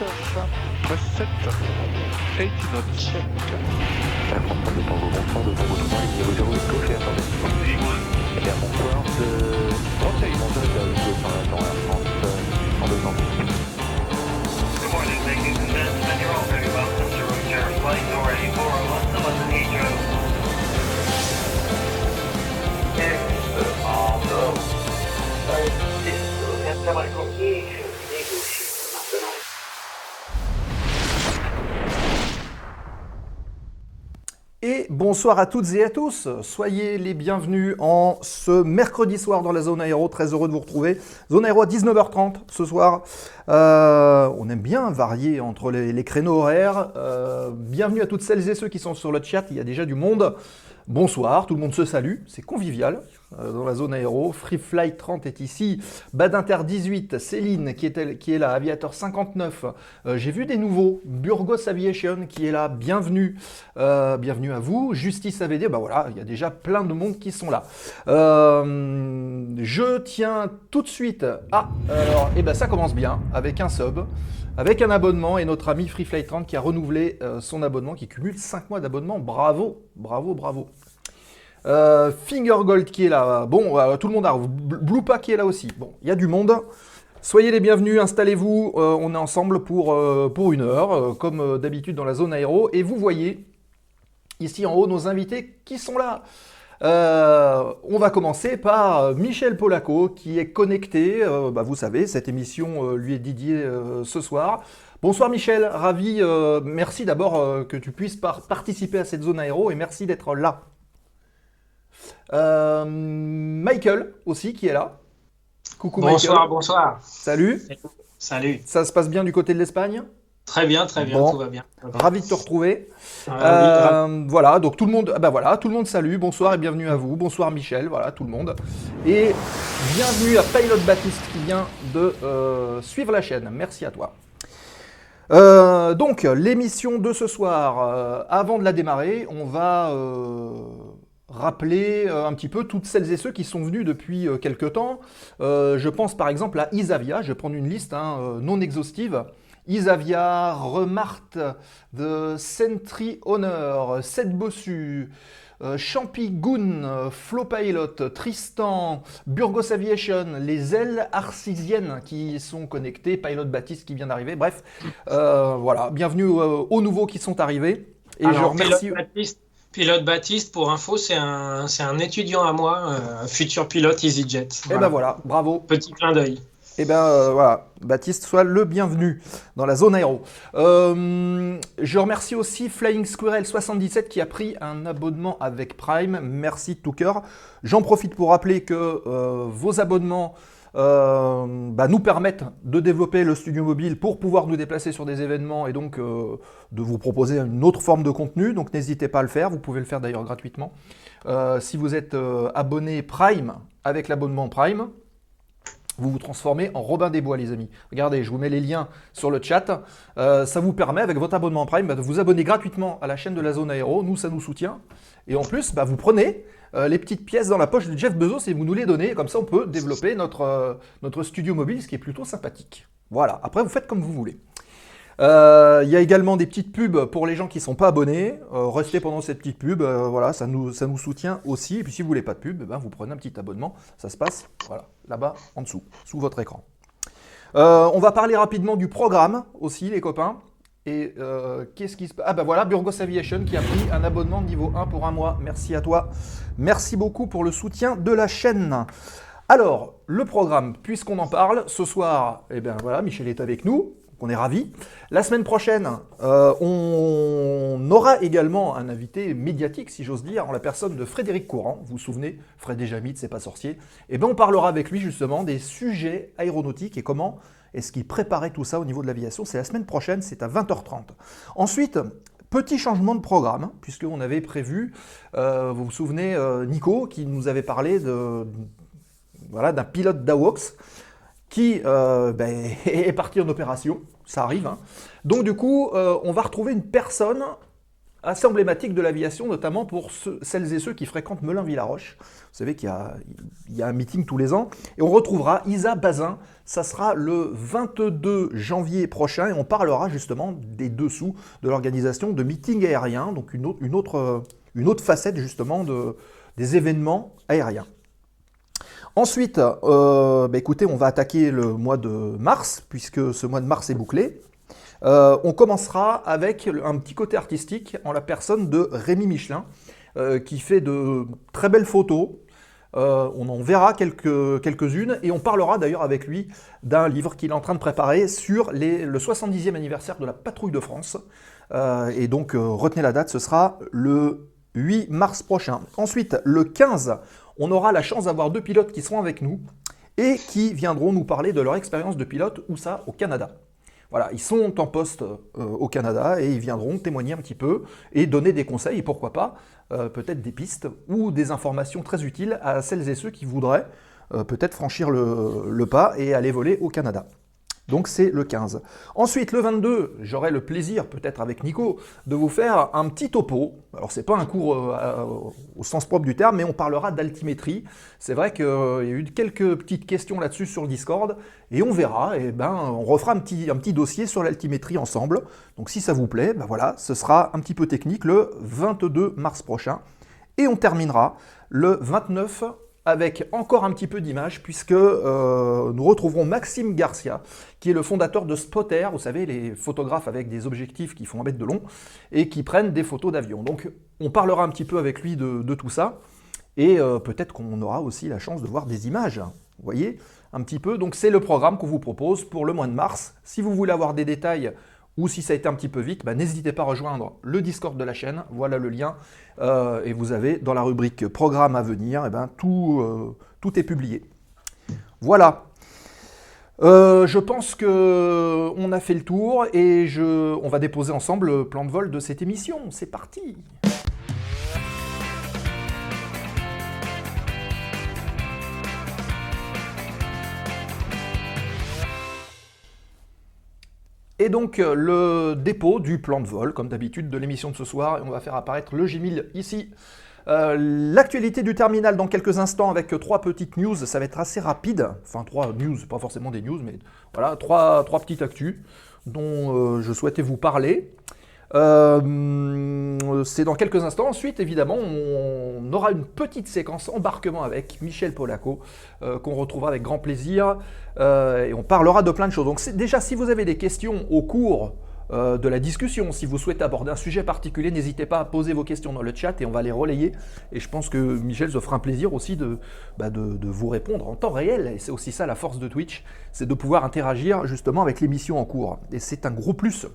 percent, 80 knots. Bonsoir à toutes et à tous. Soyez les bienvenus en ce mercredi soir dans la zone aéro. Très heureux de vous retrouver. Zone aéro à 19h30 ce soir. Euh, on aime bien varier entre les, créneaux horaires. Euh, bienvenue à toutes celles et ceux qui sont sur le chat. Il y a déjà du monde. Bonsoir, tout le monde se salue. C'est convivial dans la zone aéro. Free Flight 30 est ici. Badinter 18, Céline qui est, elle- qui est là. Aviator 59. Euh, J'ai vu des nouveaux. Burgos Aviation qui est là. Bienvenue. Euh, bienvenue à vous. Justice AVD, bah voilà, il y a déjà plein de monde qui sont là. Euh, je tiens tout de suite. Ah, alors, et ben ça commence bien avec un sub, avec un abonnement et notre ami FreeFlight 30 qui a renouvelé euh, son abonnement, qui cumule 5 mois d'abonnement. Bravo, bravo, bravo. Euh, Fingergold qui est là. Bon, euh, tout le monde arrive. Bl- Blupa qui est là aussi. Bon, il y a du monde. Soyez les bienvenus, installez-vous. euh, on est ensemble pour, pour une heure, comme d'habitude dans la zone aéro. Et vous voyez ici en haut nos invités qui sont là. On va commencer par Michel Polaco qui est connecté. Bah, vous savez, cette émission lui est dédiée ce soir. Bonsoir Michel, ravi. merci d'abord que tu puisses par- participer à cette zone aéro et merci d'être là. Euh, Michael aussi qui est là. Coucou Bonsoir, Michael. bonsoir. Salut. Salut. Ça se passe bien du côté de l'Espagne? Très bien, très bien, Bon. tout va bien. Ravi de te retrouver. Ravi. Euh, voilà, donc tout le monde, ah bah voilà, tout le monde salue, bonsoir et bienvenue à vous, bonsoir Michel, voilà tout le monde. Et bienvenue à Pilot Baptiste qui vient de euh, suivre la chaîne, merci à toi. Euh, donc l'émission de ce soir, avant de la démarrer, on va rappeler euh, un petit peu toutes celles et ceux qui sont venus depuis euh, quelques temps. Euh, je pense par exemple à Isavia, je vais prendre une liste hein, euh, non exhaustive. Isavia, Remart, The Sentry Honor, Seth Bossu, Champigoon, euh, Flow Pilot, Tristan, Burgos Aviation, les ailes arcisiennes qui sont connectées, Pilot Baptiste qui vient d'arriver, bref, voilà, bienvenue aux nouveaux qui sont arrivés. Et je Alors, remercie. pilote, Baptiste, pilote Baptiste, pour info, c'est un, c'est un étudiant à moi, euh, futur pilote EasyJet. Et ben voilà, bravo. Petit clin d'œil. Eh bien euh, voilà, Baptiste, sois le bienvenu dans la zone aéro. Euh, je remercie aussi Flying Squirrel 77 qui a pris un abonnement avec Prime. Merci de tout cœur. J'en profite pour rappeler que euh, vos abonnements bah, nous permettent de développer le studio mobile pour pouvoir nous déplacer sur des événements et donc euh, de vous proposer une autre forme de contenu. Donc n'hésitez pas à le faire. Vous pouvez le faire d'ailleurs gratuitement. Euh, si vous êtes euh, abonné Prime avec l'abonnement Prime, vous vous transformez en Robin des Bois, les amis. Regardez, je vous mets les liens sur le chat. Euh, ça vous permet, avec votre abonnement Prime, bah, de vous abonner gratuitement à la chaîne de la zone aéro. Nous, ça nous soutient. Et en plus, bah, vous prenez euh, les petites pièces dans la poche de Jeff Bezos et vous nous les donnez. Comme ça, on peut développer notre, euh, studio mobile, ce qui est plutôt sympathique. Voilà. Après, vous faites comme vous voulez. Euh, Il y a également des petites pubs pour les gens qui ne sont pas abonnés. Restez pendant cette petite pub, voilà, ça nous, soutient aussi. Et puis si vous voulez pas de pub, eh ben, vous prenez un petit abonnement. Ça se passe là-bas en dessous, sous votre écran. On va parler rapidement du programme aussi, les copains. Et euh, qu'est-ce qui se passe Ah ben voilà, Burgos Aviation qui a pris un abonnement de niveau 1 pour un mois. Merci à toi. Merci beaucoup pour le soutien de la chaîne. Alors, le programme, puisqu'on en parle, ce soir, eh bien voilà, Michel est avec nous, on est ravis. La semaine prochaine, euh, on aura également un invité médiatique, si j'ose dire, en la personne de Frédéric Courant. Vous vous souvenez, Fred et Jamit, c'est pas sorcier. Et bien on parlera avec lui justement des sujets aéronautiques et comment est-ce qu'il préparait tout ça au niveau de l'aviation. C'est la semaine prochaine, c'est à 20h30. Ensuite, Petit changement de programme, puisqu'on avait prévu, euh, vous vous souvenez, euh, Nico, qui nous avait parlé de, voilà, d'un pilote d'AWOX qui euh, ben, est parti en opération, ça arrive. hein. Donc du coup, euh, on va retrouver une personne assez emblématique de l'aviation, notamment pour celles et ceux qui fréquentent Melun-Villaroche. Vous savez qu'il y y a un meeting tous les ans. Et on retrouvera Isa Bazin. Ça sera le 22 janvier prochain et on parlera justement des dessous de l'organisation de meetings aériens, donc une autre, une autre, euh, une autre facette justement de, des événements aériens. Ensuite, euh, bah écoutez, on va attaquer le mois de mars, puisque ce mois de mars est bouclé. Euh, on commencera avec un petit côté artistique en la personne de Rémi Michelin, euh, qui fait de très belles photos. On en verra quelques, quelques-unes et on parlera d'ailleurs avec lui d'un livre qu'il est en train de préparer sur le 70e anniversaire de la Patrouille de France. Et donc retenez la date, ce sera le 8 mars prochain. Ensuite, le 15, on aura la chance d'avoir deux pilotes qui seront avec nous et qui viendront nous parler de leur expérience de pilote, où ça, au Canada. Voilà, ils sont en poste euh, au Canada et ils viendront témoigner un petit peu et donner des conseils et pourquoi pas euh, peut-être des pistes ou des informations très utiles à celles et ceux qui voudraient euh, peut-être franchir le pas et aller voler au Canada. Donc c'est le 15. Ensuite, le 22, j'aurai le plaisir, peut-être avec Nico, de vous faire un petit topo. Alors c'est pas un cours euh, à- au sens propre du terme, mais on parlera d'altimétrie. C'est vrai qu'il y a eu quelques petites questions là-dessus sur le Discord, et on verra, et ben on refera un petit, un petit dossier sur l'altimétrie ensemble. Donc si ça vous plaît, ben voilà, ce sera un petit peu technique le 22 mars prochain. Et on terminera le 29 avec encore un petit peu d'images, puisque euh, nous retrouverons Maxime Garcia, qui est le fondateur de Spotter, vous savez, les photographes avec des objectifs qui font un mètre de long et qui prennent des photos d'avion. Donc on parlera un petit peu avec lui de, tout ça, et euh, peut-être qu'on aura aussi la chance de voir des images. Vous voyez un petit peu. Donc c'est le programme qu'on vous propose pour le mois de mars. Si vous voulez avoir des détails ou si ça a été un petit peu vite, bah, n'hésitez pas à rejoindre le Discord de la chaîne. Voilà le lien. Euh, et vous avez dans la rubrique programme à venir, eh ben, tout, euh, tout est publié. Voilà. Euh, je pense que on a fait le tour et je, on va déposer ensemble le plan de vol de cette émission. C'est parti. Et donc euh, le dépôt du plan de vol, comme d'habitude, de l'émission de ce soir, et on va faire apparaître le G1000 ici. Euh, L'actualité du terminal dans quelques instants avec trois petites news, ça va être assez rapide. Enfin trois news, pas forcément des news, mais voilà, trois, trois petites actus dont euh, je souhaitais vous parler. Euh, c'est dans quelques instants. Ensuite, évidemment, on aura une petite séquence embarquement avec Michel Polaco, euh, qu'on retrouvera avec grand plaisir. Euh, et on parlera de plein de choses. Donc, déjà, si vous avez des questions au cours de la discussion, si vous souhaitez aborder un sujet particulier, n'hésitez pas à poser vos questions dans le chat et on va les relayer. Et je pense que Michel se fera un plaisir aussi de, bah, vous répondre en temps réel. Et c'est aussi ça la force de Twitch, c'est de pouvoir interagir justement avec l'émission en cours. Et c'est un gros plus.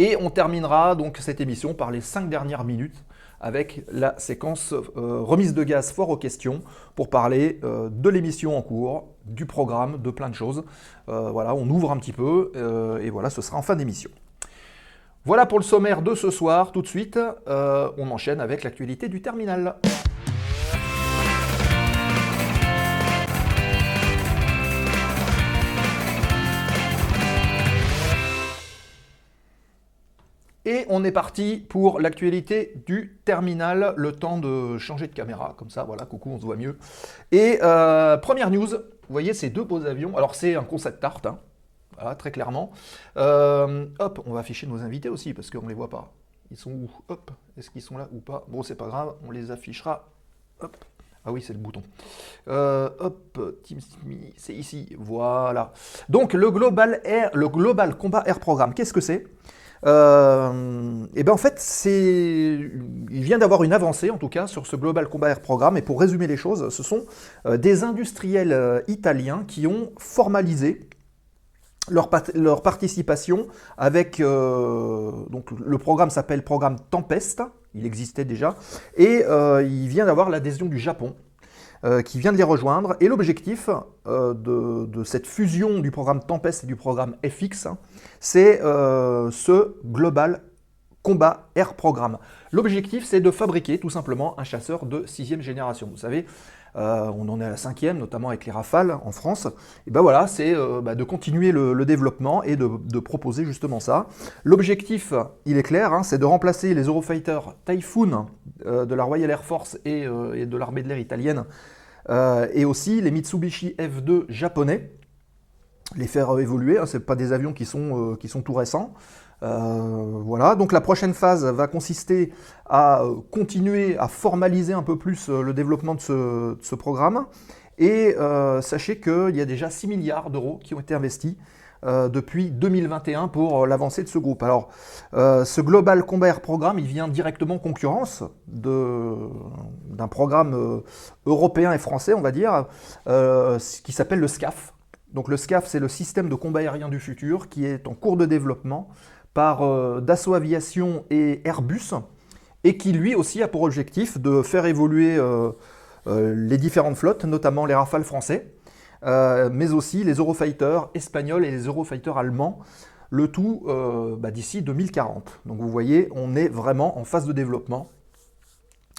Et on terminera donc cette émission par les cinq dernières minutes avec la séquence euh, remise de gaz fort aux questions pour parler euh, de l'émission en cours, du programme, de plein de choses. Euh, voilà, on ouvre un petit peu et voilà, ce sera en fin d'émission. Voilà pour le sommaire de ce soir. Tout de suite, on enchaîne avec l'actualité du terminal. Et on est parti pour l'actualité du terminal, le temps de changer de caméra, comme ça, voilà, coucou, on se voit mieux. Et euh, première news, vous voyez ces deux beaux avions, alors c'est un concept art, hein, voilà, très clairement. Euh, hop, on va afficher nos invités aussi, parce qu'on ne les voit pas. Ils sont où? Hop, est-ce qu'ils sont là ou pas? Bon, c'est pas grave, on les affichera. Hop, ah oui, c'est le bouton. Euh, hop, Team Simi, c'est ici, voilà. Donc le Global Air, le Global Combat Air Programme, qu'est-ce que c'est? Euh, et bien en fait, c'est, il vient d'avoir une avancée en tout cas sur ce Global Combat Air Programme. Et pour résumer les choses, ce sont euh, des industriels euh, italiens qui ont formalisé leur, leur participation avec donc le programme s'appelle programme Tempest, il existait déjà, et il vient d'avoir l'adhésion du Japon euh, qui vient de les rejoindre. Et l'objectif euh, de, cette fusion du programme Tempest et du programme FX, hein, c'est euh, ce Global Combat Air Programme. L'objectif, c'est de fabriquer tout simplement un chasseur de sixième génération. Vous savez, Euh, on en est à la cinquième, notamment avec les Rafales en France. Et ben voilà, c'est euh, bah, de continuer le, développement et de, proposer justement ça. L'objectif, il est clair, hein, c'est de remplacer les Eurofighter Typhoon euh, de la Royal Air Force et, de l'armée de l'air italienne, et aussi les Mitsubishi F2 japonais, les faire évoluer. Hein, c'est pas des avions qui sont, qui sont tout récents. Euh, voilà, donc la prochaine phase va consister à euh, continuer à formaliser un peu plus euh, le développement de ce, programme. Et sachez qu'il y a déjà 6 milliards d'euros qui ont été investis depuis 2021 pour l'avancée de ce groupe. Alors, ce Global Combat Air Programme, il vient directement en concurrence d'un programme européen et français, on va dire, qui s'appelle le SCAF. Donc le SCAF, c'est le système de combat aérien du futur qui est en cours de développement par euh, Dassault Aviation et Airbus et qui lui aussi a pour objectif de faire évoluer euh, euh, les différentes flottes, notamment les Rafales français, mais aussi les Eurofighters espagnols et les Eurofighters allemands, le tout bah, d'ici 2040. Donc vous voyez, on est vraiment en phase de développement.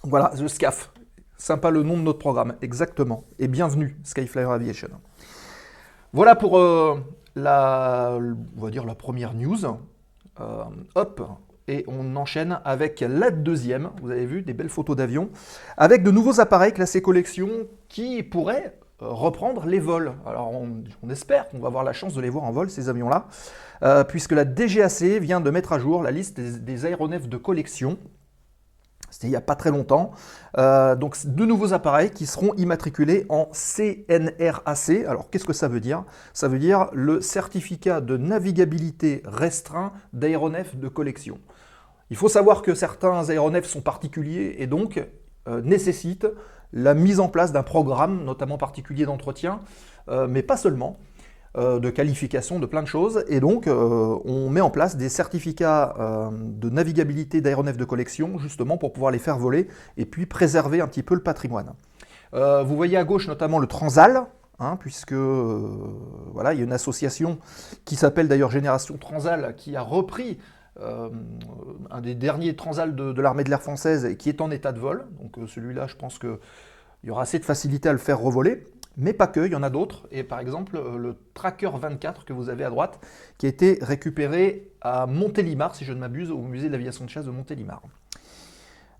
Voilà, le SCAF. Sympa le nom de notre programme, exactement. Et bienvenue, Skyflyer Aviation. Voilà pour la, on va dire la première news. Euh, hop, et on enchaîne avec la deuxième. Vous avez vu des belles photos d'avions avec de nouveaux appareils classés collection qui pourraient euh, reprendre les vols. Alors on, espère qu'on va avoir la chance de les voir en vol ces avions-là, euh, puisque la DGAC vient de mettre à jour la liste des aéronefs de collection. Il n'y a pas très longtemps. Euh, donc de nouveaux appareils qui seront immatriculés en CNRAC. Alors qu'est-ce que ça veut dire? Ça veut dire le certificat de navigabilité restreint d'aéronefs de collection. Il faut savoir que certains aéronefs sont particuliers et donc euh, nécessitent la mise en place d'un programme, notamment particulier d'entretien, euh, mais pas seulement, de qualification de plein de choses. Et donc, euh, on met en place des certificats euh, de navigabilité d'aéronefs de collection, justement pour pouvoir les faire voler et puis préserver un petit peu le patrimoine. Euh, vous voyez à gauche notamment le Transal, hein, puisque euh, voilà, il y a une association qui s'appelle d'ailleurs Génération Transal qui a repris euh, un des derniers Transal de, l'armée de l'air française et qui est en état de vol. Donc euh, celui-là, je pense qu'il y aura assez de facilité à le faire revoler. Mais pas que, il y en a d'autres. Et par exemple, euh, le Tracker 24 que vous avez à droite, qui a été récupéré à Montélimar, si je ne m'abuse, au musée de l'aviation de chasse de Montélimar.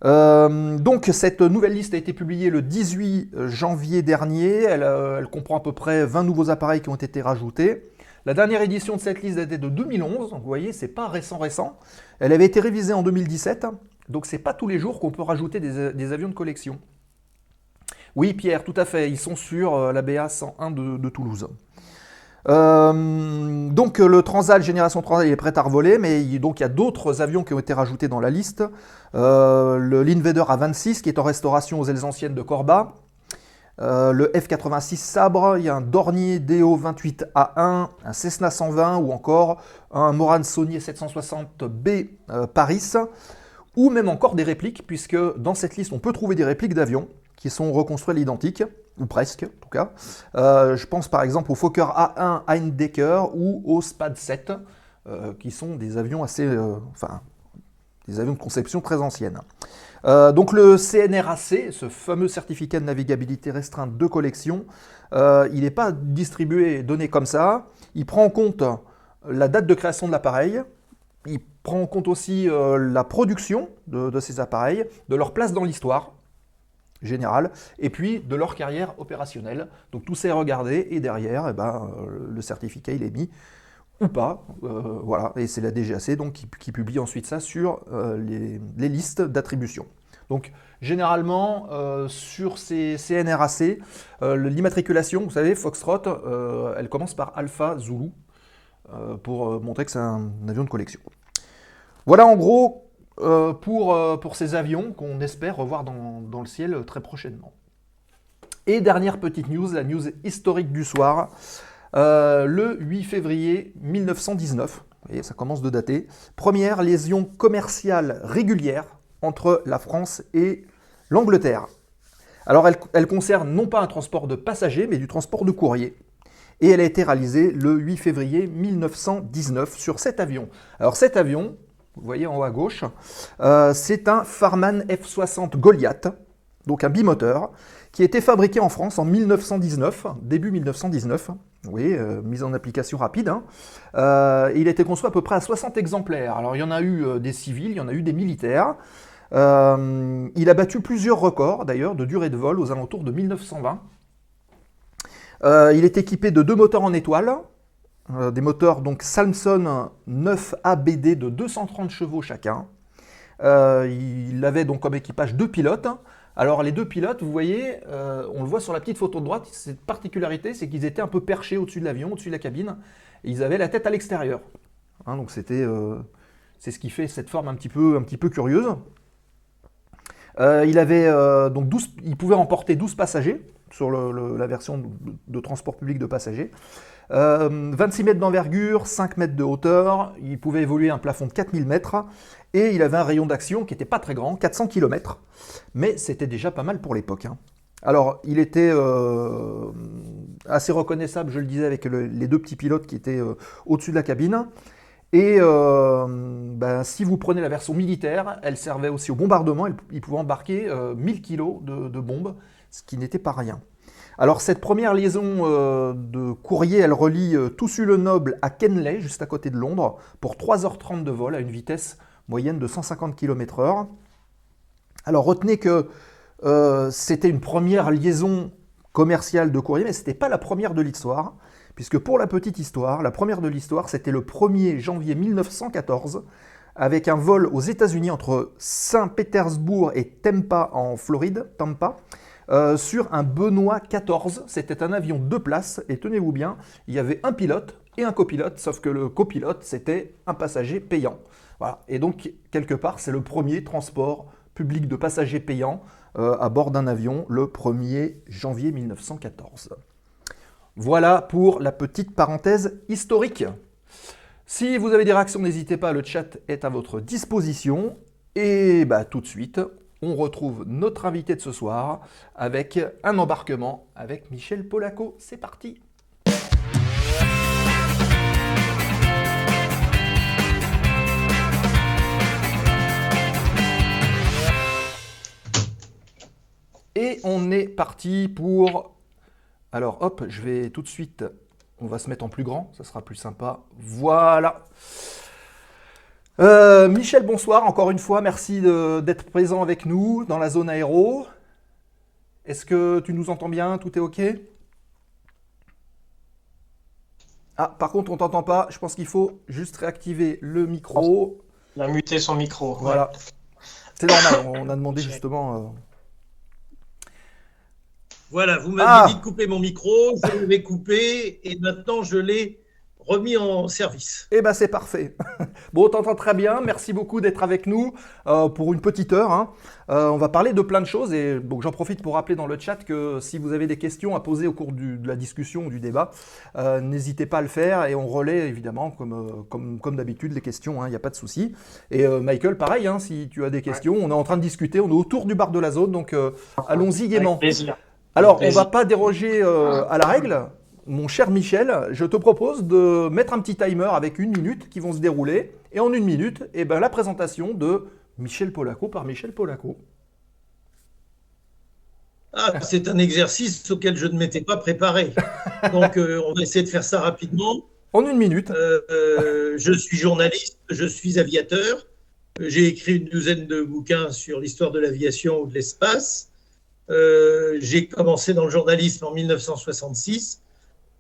Euh, donc cette nouvelle liste a été publiée le 18 janvier dernier. Elle, euh, elle comprend à peu près 20 nouveaux appareils qui ont été rajoutés. La dernière édition de cette liste datait de 2011, donc vous voyez, c'est pas récent récent. Elle avait été révisée en 2017, donc c'est pas tous les jours qu'on peut rajouter des avions de collection. Oui, Pierre, tout à fait, ils sont sur euh, la BA 101 de, Toulouse. Euh, donc le Transal, génération Transal, il est prêt à revoler, mais il, y a d'autres avions qui ont été rajoutés dans la liste. Euh, le l'Invader A26 qui est en restauration aux ailes anciennes de Corba. Le F86 Sabre, il y a un Dornier DO28A1, un Cessna 120 ou encore un Morane Saunier 760B euh, Paris, ou même encore des répliques, puisque dans cette liste on peut trouver des répliques d'avions qui sont reconstruits à l'identique, ou presque en tout cas. Euh, je pense par exemple au Fokker A1 Heindecker ou au Spad 7, euh, qui sont des avions assez, euh, enfin, des avions de conception très ancienne. Donc le CNRAC, ce fameux certificat de navigabilité restreinte de collection, il n'est pas distribué et donné comme ça. Il prend en compte la date de création de l'appareil, il prend en compte aussi la production de ces appareils, de leur place dans l'histoire générale, et puis de leur carrière opérationnelle. Donc tout ça est regardé, et derrière, eh ben, euh, le certificat il est mis ou pas. euh, voilà, et c'est la DGAC donc, qui, publie ensuite ça sur euh, les, listes d'attribution. Donc généralement, sur ces CNRAC, l'immatriculation, vous savez, Foxtrot, elle commence par Alpha Zulu, pour montrer que c'est un, avion de collection. Voilà en gros euh, pour, euh, pour ces avions qu'on espère revoir dans, dans le ciel très prochainement. Et dernière petite news, la news historique du soir. Euh, le 8 février 1919, vous voyez, ça commence de dater, première liaison commerciale régulière entre la France et l'Angleterre. Alors elle, elle concerne non pas un transport de passagers, mais du transport de courrier. Et elle a été réalisée le 8 février 1919 sur cet avion. Alors cet avion, vous voyez en haut à gauche, euh, c'est un Farman F-60 Goliath, donc un bimoteur, qui était fabriqué en France en 1919, début 1919. Oui, euh, mise en application rapide. hein. Euh, il était conçu à peu près à 60 exemplaires. Alors il y en a eu des civils, il y en a eu des militaires. Il a battu plusieurs records d'ailleurs de durée de vol aux alentours de 1920. Euh, il est équipé de deux moteurs en étoile, euh, des moteurs donc Salmson 9 ABD de 230 chevaux chacun. Euh, il avait donc comme équipage deux pilotes. Alors les deux pilotes, vous voyez, euh, on le voit sur la petite photo de droite, cette particularité, c'est qu'ils étaient un peu perchés au-dessus de l'avion, au-dessus de la cabine, et ils avaient la tête à l'extérieur. Hein, donc c'était, c'est ce qui fait cette forme un petit peu, un peu curieuse. Il avait donc 12, il pouvait emporter 12 passagers sur la version de transport public de passagers. Euh, 26 mètres d'envergure, 5 mètres de hauteur, il pouvait évoluer un plafond de 4000 mètres et il avait un rayon d'action qui n'était pas très grand, 400 km, mais c'était déjà pas mal pour l'époque. hein. Alors, il était euh, assez reconnaissable, je le disais, avec le- les deux petits pilotes qui étaient euh, au-dessus de la cabine. Et euh, ben, si vous prenez la version militaire, elle servait aussi au bombardement, il pouvait embarquer euh, 1000 kg de bombes, ce qui n'était pas rien. Alors cette première liaison euh, de courrier, elle relie euh, Toussus-le-Noble à Kenley, juste à côté de Londres, pour 3h30 de vol à une vitesse moyenne de 150 km/h. Alors retenez que euh, c'était une première liaison commerciale de courrier, mais ce n'était pas la première de l'histoire, puisque pour la petite histoire, la première de l'histoire, c'était le 1er janvier 1914, avec un vol aux États-Unis entre Saint-Pétersbourg et Tampa en Floride, Tampa, euh, sur un Benoît 14. C'était un avion de place, et tenez-vous bien, il y avait un pilote et un copilote, sauf que le copilote, c'était un passager payant. Voilà. Et donc, quelque part, c'est le premier transport public de passagers payants euh, à bord d'un avion le 1er janvier 1914. Voilà pour la petite parenthèse historique. Si vous avez des réactions, n'hésitez pas, le chat est à votre disposition. Et bah, tout de suite, on retrouve notre invité de ce soir avec un embarquement avec Michel Polaco. C'est parti Et on est parti pour... Alors hop, je vais tout de suite... On va se mettre en plus grand, ça sera plus sympa. Voilà. Euh, Michel, bonsoir. Encore une fois, merci d'être présent avec nous dans la zone aéro. Est-ce que tu nous entends bien? Tout est OK? Ah, par contre, on t'entend pas. Je pense qu'il faut juste réactiver le micro. Il a muté son micro. Voilà. C'est normal, on a demandé justement. euh, Voilà, vous m'avez Ah. dit de couper mon micro, je l'avais coupé et maintenant je l'ai remis en service. Eh ben c'est parfait. Bon, on t'entend très bien. Merci beaucoup d'être avec nous euh, pour une petite heure. hein. Euh, on va parler de plein de choses et donc j'en profite pour rappeler dans le chat que si vous avez des questions à poser au cours du- de la discussion ou du débat, euh, n'hésitez pas à le faire et on relaie évidemment comme, comme, comme d'habitude les questions. Il n'y a pas de souci. Et euh, Michael, pareil, hein, si tu as des questions, on est en train de discuter. On est autour du bar de la zone, donc euh, allons-y gaiement. Avec plaisir. Alors, on Plaisir. va pas déroger euh, à la règle. Mon cher Michel, je te propose de mettre un petit timer avec une minute qui vont se dérouler. Et en une minute, eh ben, la présentation de Michel Polaco par Michel Polaco. Ah, c'est un exercice auquel je ne m'étais pas préparé. Donc euh, on va essayer de faire ça rapidement. En une minute. Euh, euh, je suis journaliste, je suis aviateur. J'ai écrit une douzaine de bouquins sur l'histoire de l'aviation ou de l'espace. J'ai commencé dans le journalisme en 1966.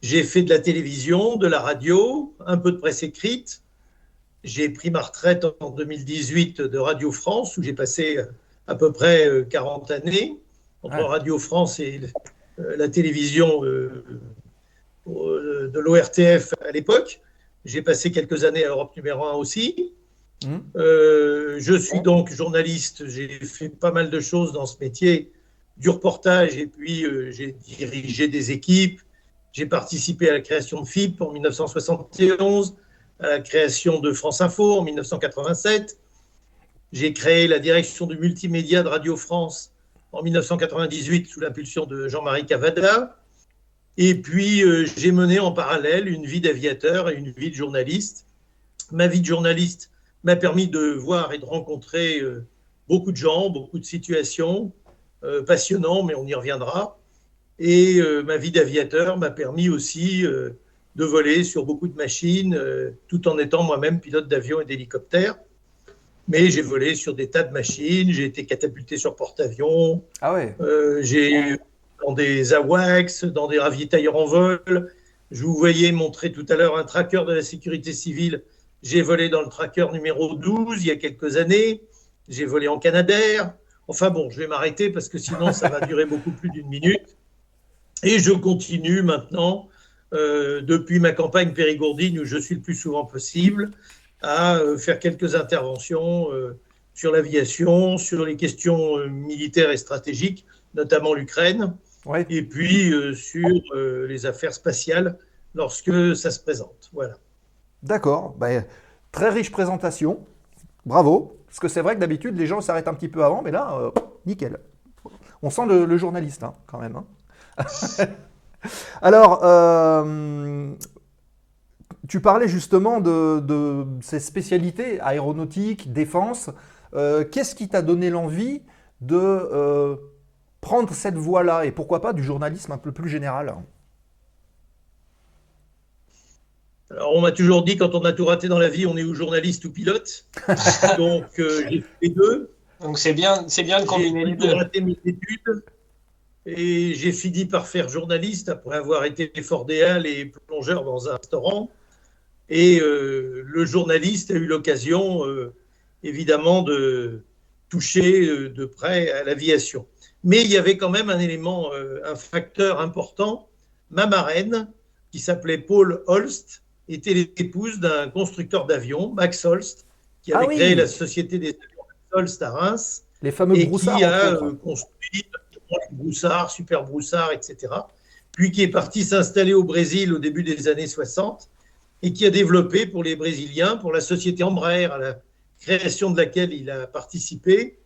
J'ai fait de la télévision, de la radio, un peu de presse écrite. J'ai pris ma retraite en 2018 de Radio France, où j'ai passé euh, à peu près euh, 40 années entre Ouais. Radio France et euh, la télévision euh, euh, de l'ORTF à l'époque. J'ai passé quelques années à Europe numéro 1 aussi. Euh, je suis donc journaliste. J'ai fait pas mal de choses dans ce métier du reportage et puis euh, j'ai dirigé des équipes. J'ai participé à la création de FIP en 1971, à la création de France Info en 1987. J'ai créé la direction du multimédia de Radio France en 1998 sous l'impulsion de Jean-Marie Cavada. Et puis, euh, j'ai mené en parallèle une vie d'aviateur et une vie de journaliste. Ma vie de journaliste m'a permis de voir et de rencontrer euh, beaucoup de gens, beaucoup de situations. euh, passionnant, mais on y reviendra. Et euh, ma vie d'aviateur m'a permis aussi euh, de voler sur beaucoup de machines, euh, tout en étant moi-même pilote d'avion et d'hélicoptère. Mais j'ai volé sur des tas de machines, j'ai été catapulté sur porte-avions, Ah ouais. j'ai dans des AWACS, dans des ravitailleurs en vol. Je vous voyais montrer tout à l'heure un tracker de la sécurité civile. J'ai volé dans le tracker numéro 12 il y a quelques années. J'ai volé en Canadair. Enfin bon, je vais m'arrêter parce que sinon ça va durer beaucoup plus d'une minute. Et je continue maintenant, euh, depuis ma campagne périgourdine où je suis le plus souvent possible, à euh, faire quelques interventions euh, sur l'aviation, sur les questions militaires et stratégiques, notamment l'Ukraine, Ouais. et puis sur les affaires spatiales lorsque ça se présente. Voilà. D'accord. Ben, très riche présentation. Bravo. Parce que c'est vrai que d'habitude, les gens s'arrêtent un petit peu avant, mais là, nickel. On sent le, le journaliste, hein, quand même. hein. Alors, euh, tu parlais justement de, de ces spécialités aéronautique, défense. Euh, Qu'est-ce qui t'a donné l'envie de euh, prendre cette voie-là et pourquoi pas du journalisme un peu plus général? Alors, on m'a toujours dit, quand on a tout raté dans la vie, on est ou journaliste ou pilote. Donc, euh, j'ai fait les deux. Donc c'est bien, c'est bien de combiner les J'ai deux. raté mes études et j'ai fini par faire journaliste après avoir été fordéal et plongeur dans un restaurant. Et euh, le journaliste a eu l'occasion, euh, évidemment, de toucher euh, de près à l'aviation. Mais il y avait quand même un élément, un facteur important. Ma marraine, qui s'appelait Paul Holst, était l'épouse d'un constructeur d'avions, Max Holst, qui Ah avait oui. créé la société des avions Holst à Reims Les fameux et qui a construit broussards, super broussards, etc. Puis qui est parti s'installer au Brésil au début des années 60 et qui a développé pour les Brésiliens, pour la société Embraer, à la création de laquelle il a participé,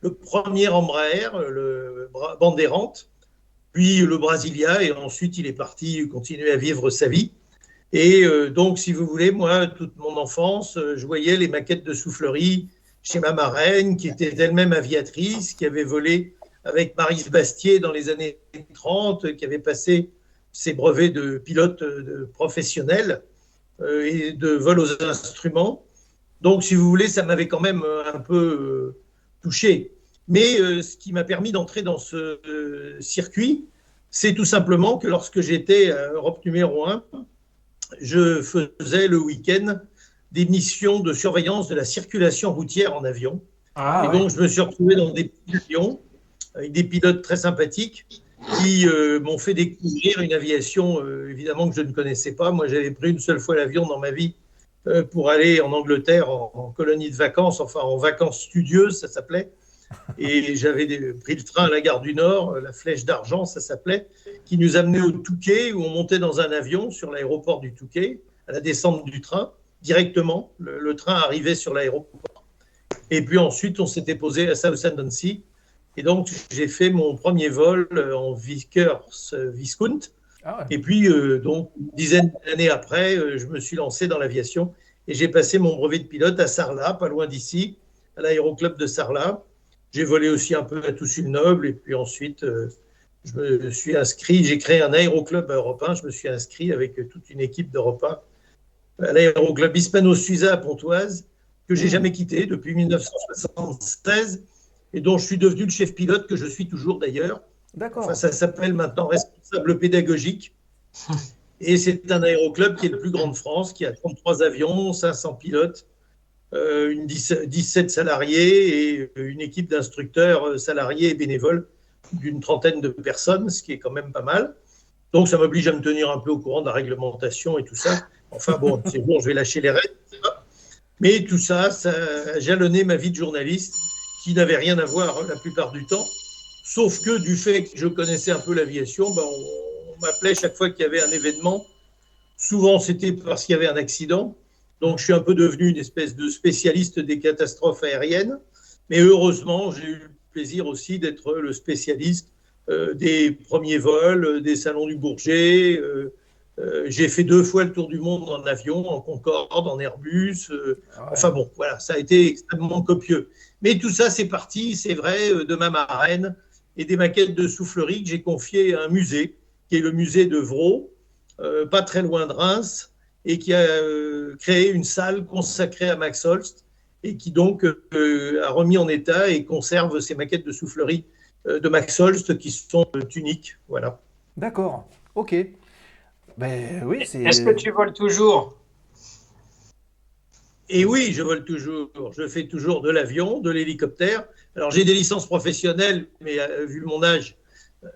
le premier Embraer, le Bandeirante, puis le Brasilia, et ensuite il est parti continuer à vivre sa vie. Et euh, donc, si vous voulez, moi, toute mon enfance, euh, je voyais les maquettes de soufflerie chez ma marraine, qui était elle-même aviatrice, qui avait volé avec Marise Bastier dans les années 30, qui avait passé ses brevets de pilote euh, de professionnel euh, et de vol aux instruments. Donc, si vous voulez, ça m'avait quand même euh, un peu euh, touché. Mais euh, ce qui m'a permis d'entrer dans ce circuit, c'est tout simplement que lorsque j'étais à Europe numéro 1, je faisais le week-end des missions de surveillance de la circulation routière en avion. Ah, et ouais. donc, je me suis retrouvé dans des avions avec des pilotes très sympathiques qui euh, m'ont fait découvrir une aviation euh, évidemment que je ne connaissais pas. Moi, j'avais pris une seule fois l'avion dans ma vie euh, pour aller en Angleterre en, colonie de vacances, enfin en vacances studieuses, ça s'appelait. Et j'avais pris le train à la gare du Nord, la Flèche d'Argent, ça s'appelait, qui nous amenait au Touquet, où on montait dans un avion sur l'aéroport du Touquet, à la descente du train, directement. Le, train arrivait sur l'aéroport. Et puis ensuite, on s'était posé à Southend-on-Sea. Et donc, j'ai fait mon premier vol euh, en Vickers euh, Viscount. Ah ouais. Et puis, euh, donc, une dizaine d'années après, euh, je me suis lancé dans l'aviation et j'ai passé mon brevet de pilote à Sarlat, pas loin d'ici, à l'aéroclub de Sarlat. J'ai volé aussi un peu à Toussus-le-Noble et puis ensuite, euh, je me suis inscrit, j'ai créé un aéroclub 1, je me suis inscrit avec toute une équipe d'Europe 1 à l'aéroclub Hispano-Suiza à Pontoise, que j'ai jamais quitté depuis 1976 et dont je suis devenu le chef pilote, que je suis toujours d'ailleurs. D'accord. Enfin, ça s'appelle maintenant responsable pédagogique. Et c'est un aéroclub qui est le plus grand de France, qui a 33 avions, 500 pilotes, euh, une 10 17 salariés et une équipe d'instructeurs euh, salariés et bénévoles d'une trentaine de personnes, ce qui est quand même pas mal. Donc ça m'oblige à me tenir un peu au courant de la réglementation et tout ça. Enfin bon, c'est bon, je vais lâcher les rênes. Mais tout ça, ça a jalonné ma vie de journaliste, qui n'avait rien à voir la plupart du temps. Sauf que du fait que je connaissais un peu l'aviation, ben, on, on m'appelait chaque fois qu'il y avait un événement. Souvent, c'était parce qu'il y avait un accident. Donc, je suis un peu devenu une espèce de spécialiste des catastrophes aériennes. Mais heureusement, j'ai eu le plaisir aussi d'être le spécialiste euh, des premiers vols, euh, des salons du Bourget. Euh, euh, j'ai fait deux fois le tour du monde en avion, en Concorde, en Airbus. Ah ouais. Enfin bon, voilà, ça a été extrêmement copieux. Mais tout ça, c'est parti, c'est vrai, euh, de ma marraine et des maquettes de soufflerie que j'ai confiées à un musée, qui est le musée de Vraux, euh, pas très loin de Reims, et qui a euh, créé une salle consacrée à Max Holst, et qui donc euh, a remis en état et conserve ces maquettes de soufflerie de Max Holst qui sont uniques. Voilà. D'accord, ok. Ben oui. Est-ce que tu voles toujours? Et oui, je vole toujours. Je fais toujours de l'avion, de l'hélicoptère. Alors j'ai des licences professionnelles, mais vu mon âge,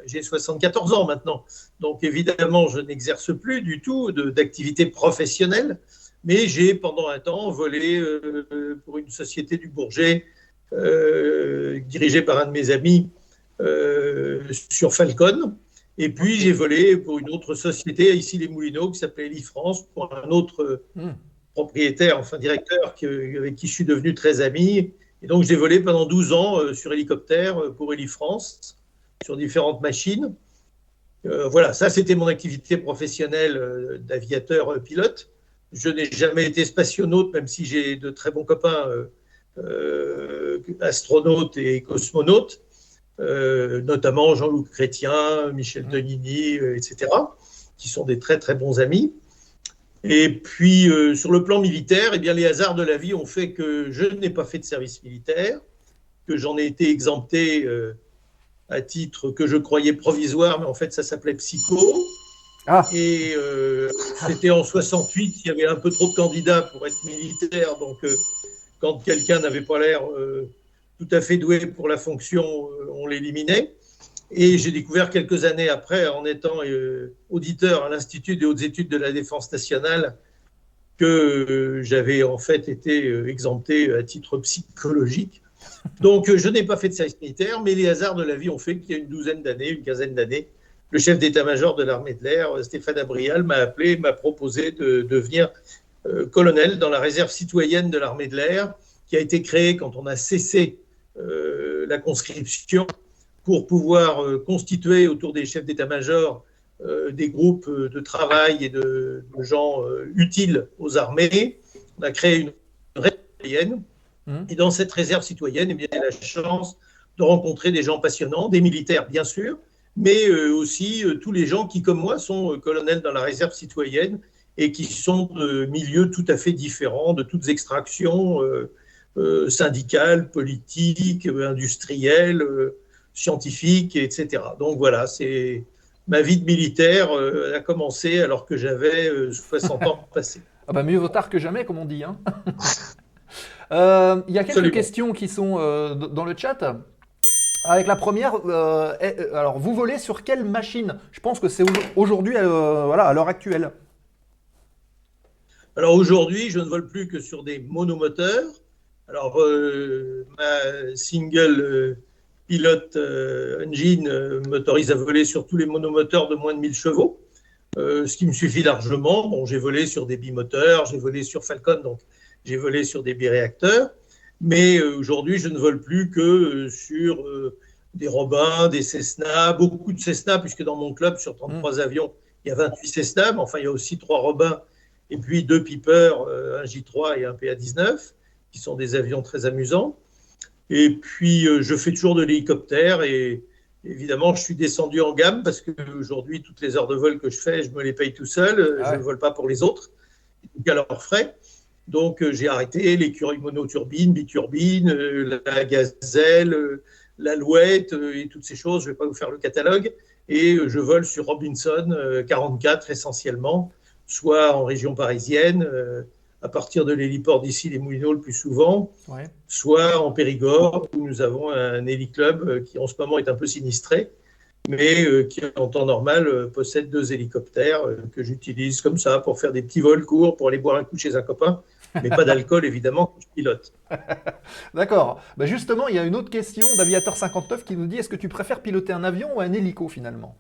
j'ai 74 ans maintenant, donc évidemment, je n'exerce plus du tout d'activité professionnelle, mais j'ai pendant un temps volé euh, pour une société du Bourget, euh, dirigée par un de mes amis, euh, sur Falcon. Et puis j'ai volé pour une autre société, ici les Moulineaux, qui s'appelait France, pour un autre hmm. Propriétaire, enfin directeur, avec qui je suis devenu très ami. Et donc j'ai volé pendant 12 ans sur hélicoptère pour France sur différentes machines. Euh, voilà, ça c'était mon activité professionnelle euh, d'aviateur euh, pilote. Je n'ai jamais été spationaute, même si j'ai de très bons copains astronautes et cosmonautes, notamment Jean-Luc Chrétien, Michel Tonini, etc., qui sont des très très bons amis. Et puis, sur le plan militaire, eh bien, les hasards de la vie ont fait que je n'ai pas fait de service militaire, que j'en ai été exempté à titre que je croyais provisoire, mais en fait ça s'appelait Psycho. Ah. Et euh, c'était en 68, il y avait un peu trop de candidats pour être militaire, donc euh, quand quelqu'un n'avait pas l'air euh, tout à fait doué pour la fonction, on l'éliminait. Et j'ai découvert quelques années après, en étant auditeur à l'Institut des hautes études de la défense nationale, que j'avais en fait été exempté à titre psychologique. Donc, euh, je n'ai pas fait de service militaire, mais les hasards de la vie ont fait qu'il y a une douzaine d'années, une quinzaine d'années, le chef d'état-major de l'armée de l'air, euh, Stéphane Abrial, m'a appelé, m'a proposé de devenir euh, colonel dans la réserve citoyenne de l'armée de l'air, qui a été créée quand on a cessé la conscription pour pouvoir constituer autour des chefs d'état-major des groupes de travail et de, gens utiles aux armées. On a créé une réserve citoyenne Mmh. Et dans cette réserve citoyenne, eh bien, j'ai la chance de rencontrer des gens passionnants, des militaires bien sûr, mais euh, aussi euh, tous les gens qui, comme moi, sont euh, colonels dans la réserve citoyenne et qui sont de milieux tout à fait différents, de toutes extractions syndicales, politiques, industrielles, scientifiques, etc. Donc voilà, c'est ma vie de militaire a commencé alors que j'avais 60 ans passés. Ah bah mieux vaut tard que jamais, comme on dit. Hein Euh, il y a quelques questions qui sont euh, dans le chat. Avec la première, euh, alors vous volez sur quelle machine? Je pense que c'est aujourd'hui, voilà, à l'heure actuelle. Alors aujourd'hui, je ne vole plus que sur des monomoteurs. Alors ma single pilote engine m'autorise à voler sur tous les monomoteurs de moins de 1000 chevaux, ce qui me suffit largement. Bon, j'ai volé sur des bimoteurs, j'ai volé sur Falcon, donc j'ai volé sur des biréacteurs, mais euh, aujourd'hui, je ne vole plus que euh, sur euh, des Robins, des Cessna, beaucoup de Cessna, puisque dans mon club, sur 33 mmh. avions, il y a 28 Cessna, mais enfin, il y a aussi trois Robins et puis deux Piper, un J3 et un PA-19, qui sont des avions très amusants. Et puis, je fais toujours de l'hélicoptère et évidemment, je suis descendu en gamme parce qu'aujourd'hui, toutes les heures de vol que je fais, je me les paye tout seul. Ah je ne vole pas pour les autres, à leurs frais. Donc euh, j'ai arrêté l'écureuil monoturbine, biturbine, euh, la gazelle, euh, l'alouette et toutes ces choses. Je ne vais pas vous faire le catalogue. Et je vole sur Robinson 44 essentiellement, soit en région parisienne, à partir de l'héliport d'ici, les Moulineaux le plus souvent, soit en Périgord, où nous avons un héliclub qui en ce moment est un peu sinistré, mais qui en temps normal possède deux hélicoptères que j'utilise comme ça pour faire des petits vols courts, pour aller boire un coup chez un copain mais pas d'alcool évidemment quand je pilote. D'accord. Bah, justement, il y a une autre question d'Aviateur 59 qui nous dit est-ce que tu préfères piloter un avion ou un hélico finalement?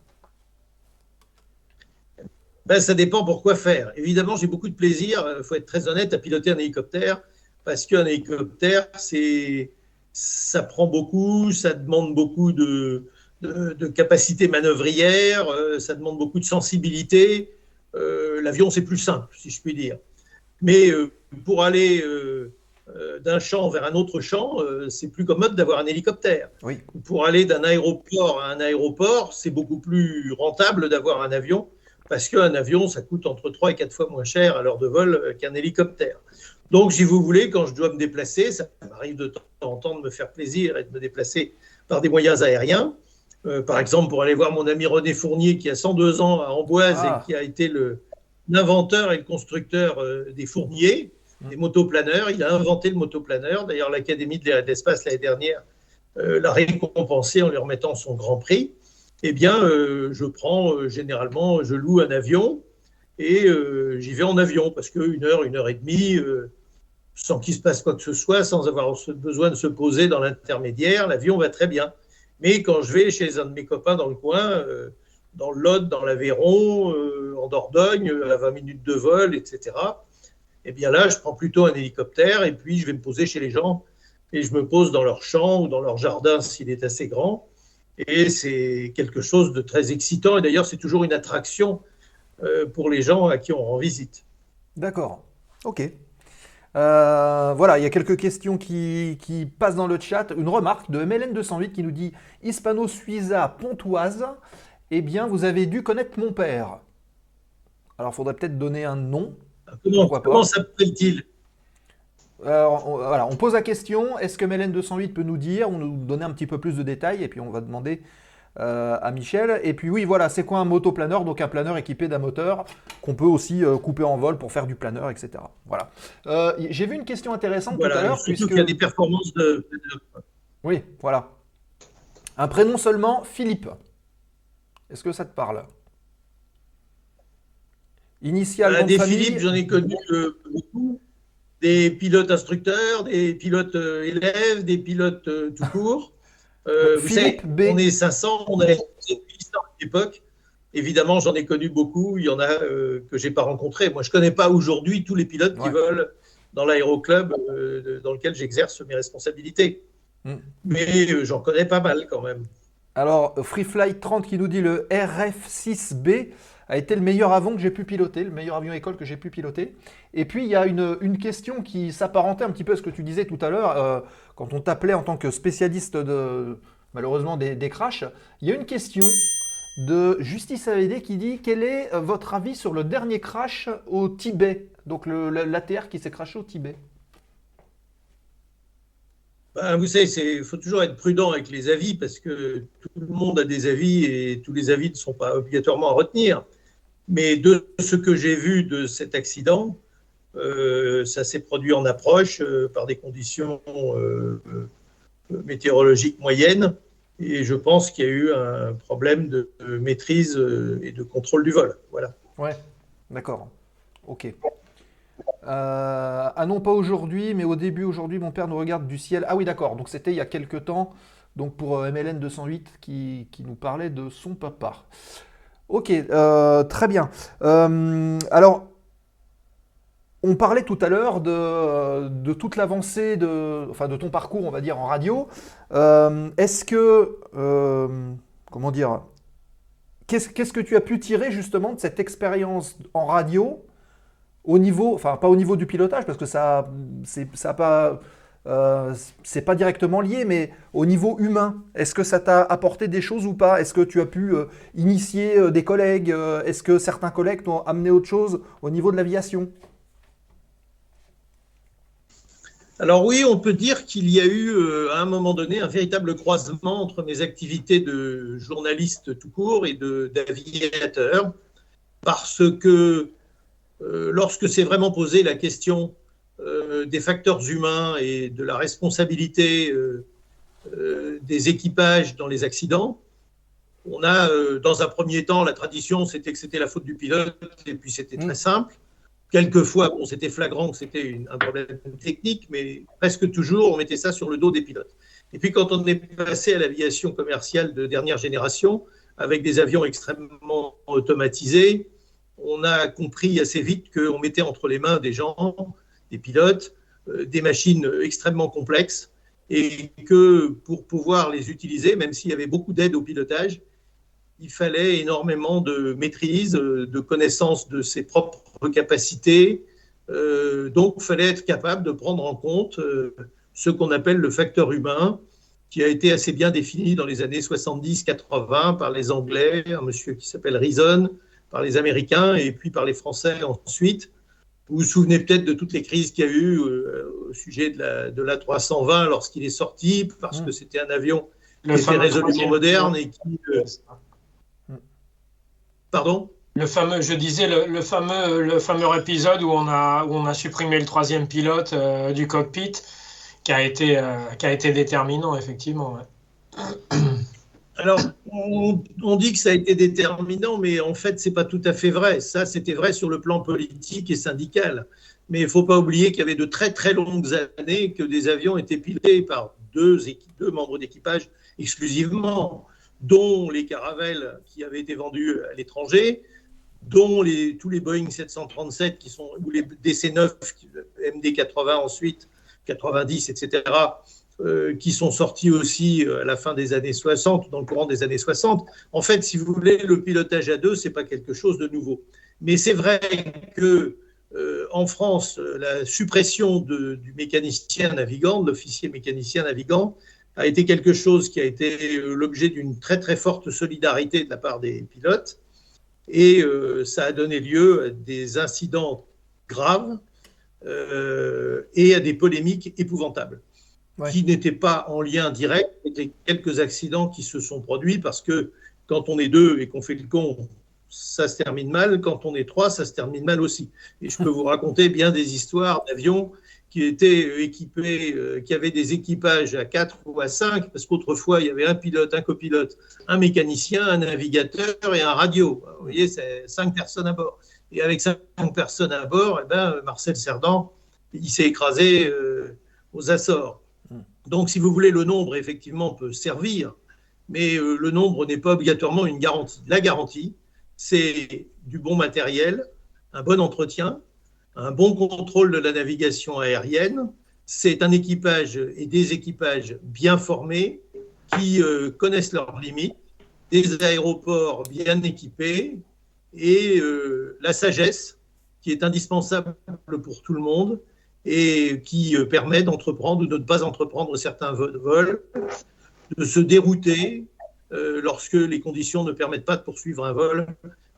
Ben, Ça dépend pour quoi faire. Évidemment, j'ai beaucoup de plaisir, il faut être très honnête, à piloter un hélicoptère parce qu'un hélicoptère, c'est ça prend beaucoup, ça demande beaucoup de, de, capacité manœuvrière, euh, ça demande beaucoup de sensibilité. Euh, l'avion, c'est plus simple, si je puis dire. Mais euh, pour aller euh, euh, d'un champ vers un autre champ, euh, c'est plus commode d'avoir un hélicoptère. Oui. Pour aller d'un aéroport à un aéroport, c'est beaucoup plus rentable d'avoir un avion parce qu'un avion, ça coûte entre 3 et 4 fois moins cher à l'heure de vol euh, qu'un hélicoptère. Donc, si vous voulez, quand je dois me déplacer, ça m'arrive de temps en temps de me faire plaisir et de me déplacer par des moyens aériens. Euh, par exemple, pour aller voir mon ami René Fournier, qui a 102 ans à Amboise Ah. et qui a été l'inventeur et le constructeur euh, des fourniers, des motoplaneurs. Il a inventé le motoplaneur. D'ailleurs, l'Académie de l'air et de l'espace, l'année dernière, euh, l'a récompensé en lui remettant son grand prix. Eh bien, euh, je prends euh, généralement, je loue un avion et euh, j'y vais en avion parce qu'une heure, une heure et demie, sans qu'il se passe quoi que ce soit, sans avoir besoin de se poser dans l'intermédiaire, l'avion va très bien. Mais quand je vais chez un de mes copains dans le coin, dans Lot, dans l'Aveyron, en Dordogne, à 20 minutes de vol, etc., eh bien là, je prends plutôt un hélicoptère et puis je vais me poser chez les gens et je me pose dans leur champ ou dans leur jardin s'il est assez grand. Et c'est quelque chose de très excitant. Et d'ailleurs, c'est toujours une attraction euh, pour les gens à qui on rend visite. D'accord. Ok. Euh, voilà, il y a quelques questions qui, qui passent dans le chat. Une remarque de MLN208 qui nous dit Hispano Suiza Pontoise. Eh bien, vous avez dû connaître mon père. Alors, il faudrait peut-être donner un nom. Comment, pas comment s'appelle-t-il? Alors, on, voilà, on pose la question est-ce que MLN208 peut nous dire, ou nous donner un petit peu plus de détails Et puis, on va demander euh, à Michel. Et puis, oui, voilà, c'est quoi un motoplaneur? Donc, un planeur équipé d'un moteur qu'on peut aussi euh, couper en vol pour faire du planeur, etc. Voilà. Euh, J'ai vu une question intéressante tout à l'heure. puisque... y a des performances de. Oui, voilà. Un prénom seulement, Philippe. Est-ce que ça te parle? Initial, Voilà, nom de des famille Philippe, j'en ai connu euh, beaucoup. Des pilotes instructeurs, des pilotes euh, élèves, des pilotes euh, tout court. Euh, vous savez, B. on est 500, on a l'époque. Évidemment, j'en ai connu beaucoup. Il y en a euh, que j'ai pas rencontrés. Moi, je connais pas aujourd'hui tous les pilotes qui volent dans l'aéroclub euh, dans lequel j'exerce mes responsabilités. Mm. Mais j'en connais pas mal quand même. Alors, Freeflight 30 qui nous dit le RF6B a été le meilleur avion que j'ai pu piloter, le meilleur avion école que j'ai pu piloter. Et puis, il y a une, une question qui s'apparentait un petit peu à ce que tu disais tout à l'heure, euh, quand on t'appelait en tant que spécialiste de, malheureusement, des, des crashs. Il y a une question de Justice AVD qui dit quel est euh, votre avis sur le dernier crash au Tibet? Donc, l'ATR qui s'est crashé au Tibet. Ben, vous savez, il faut toujours être prudent avec les avis parce que tout le monde a des avis et tous les avis ne sont pas obligatoirement à retenir. Mais de ce que j'ai vu de cet accident, euh, ça s'est produit en approche euh, par des conditions euh, météorologiques moyennes et je pense qu'il y a eu un problème de, maîtrise et de contrôle du vol. Voilà. Ouais, d'accord. Ok. Ah non, pas aujourd'hui, mais au début, aujourd'hui, mon père nous regarde du ciel. Ah oui, d'accord. Donc c'était il y a quelques temps, donc pour MLN 208 qui, qui nous parlait de son papa. Ok, euh, très bien. Euh, alors, on parlait tout à l'heure de, toute l'avancée de, enfin, de ton parcours, on va dire, en radio. Euh, Est-ce que, comment dire, qu'est-ce que tu as pu tirer justement de cette expérience en radio au niveau, enfin pas au niveau du pilotage parce que ça, c'est ça a pas, euh, c'est pas directement lié, mais au niveau humain, est-ce que ça t'a apporté des choses ou pas? Est-ce que tu as pu euh, initier euh, des collègues Est-ce que certains collègues t'ont amené autre chose au niveau de l'aviation? Alors oui, on peut dire qu'il y a eu à un moment donné un véritable croisement entre mes activités de journaliste tout court et d'aviateur, parce que lorsque s'est vraiment posé la question euh, des facteurs humains et de la responsabilité euh, euh, des équipages dans les accidents, on a dans un premier temps la tradition, c'était que c'était la faute du pilote et puis c'était Mm. très simple. Quelquefois, bon, c'était flagrant que c'était un problème technique, mais presque toujours, on mettait ça sur le dos des pilotes. Et puis, quand on est passé à l'aviation commerciale de dernière génération, avec des avions extrêmement automatisés, on a compris assez vite qu'on mettait entre les mains des gens, des pilotes, euh, des machines extrêmement complexes, et que pour pouvoir les utiliser, même s'il y avait beaucoup d'aide au pilotage, il fallait énormément de maîtrise, euh, de connaissance de ses propres capacités, Euh, donc, il fallait être capable de prendre en compte ce qu'on appelle le facteur humain, qui a été assez bien défini dans les années 70-80 par les Anglais, un monsieur qui s'appelle Reason, par les Américains et puis par les Français ensuite. Vous vous souvenez peut-être de toutes les crises qu'il y a eu euh, au sujet de la, de la 320 lorsqu'il est sorti, parce que c'était un avion Le qui était résolument moderne et qui. euh, Pardon? Le fameux, je disais, le, le fameux, le fameux épisode où on a, où on a supprimé le troisième pilote euh, du cockpit, qui a été, euh, qui a été déterminant, effectivement. ouais. Alors, on, dit que ça a été déterminant, mais en fait, c'est pas tout à fait vrai. Ça, c'était vrai sur le plan politique et syndical. Mais il faut pas oublier qu'il y avait de très très longues années que des avions étaient pilotés par deux, membres d'équipage exclusivement, dont les Caravelles qui avaient été vendus à l'étranger, dont tous les Boeing 737 qui sont, ou les DC-9, MD-80 ensuite, 90, etc., euh, qui sont sortis aussi euh, à la fin des années 60, dans le courant des années 60. En fait, si vous voulez, le pilotage à deux, c'est pas quelque chose de nouveau. Mais c'est vrai que euh, en France, la suppression du mécanicien navigant, de l'officier mécanicien navigant, a été quelque chose qui a été l'objet d'une très très forte solidarité de la part des pilotes. Et ça a donné lieu à des incidents graves et à des polémiques épouvantables Qui n'étaient pas en lien direct avec les quelques accidents qui se sont produits parce que quand on est deux et qu'on fait le con, ça se termine mal. Quand on est trois, ça se termine mal aussi. Et je peux vous raconter bien des histoires d'avions qui étaient équipés, euh, qui avaient des équipages à quatre ou à cinq, parce qu'autrefois, il y avait un pilote, un copilote, un mécanicien, un navigateur et un radio. Vous voyez, c'est cinq personnes à bord. Et avec cinq personnes à bord, eh ben, Marcel Cerdan, il s'est écrasé euh, aux Açores. Donc, si vous voulez, le nombre, effectivement, peut servir, mais euh, le nombre n'est pas obligatoirement une garantie. La garantie, c'est du bon matériel, un bon entretien, un bon contrôle de la navigation aérienne, c'est un équipage et des équipages bien formés qui euh, connaissent leurs limites, des aéroports bien équipés et euh, la sagesse qui est indispensable pour tout le monde et qui euh, permet d'entreprendre ou de ne pas entreprendre certains vo- vols, de se dérouter euh, lorsque les conditions ne permettent pas de poursuivre un vol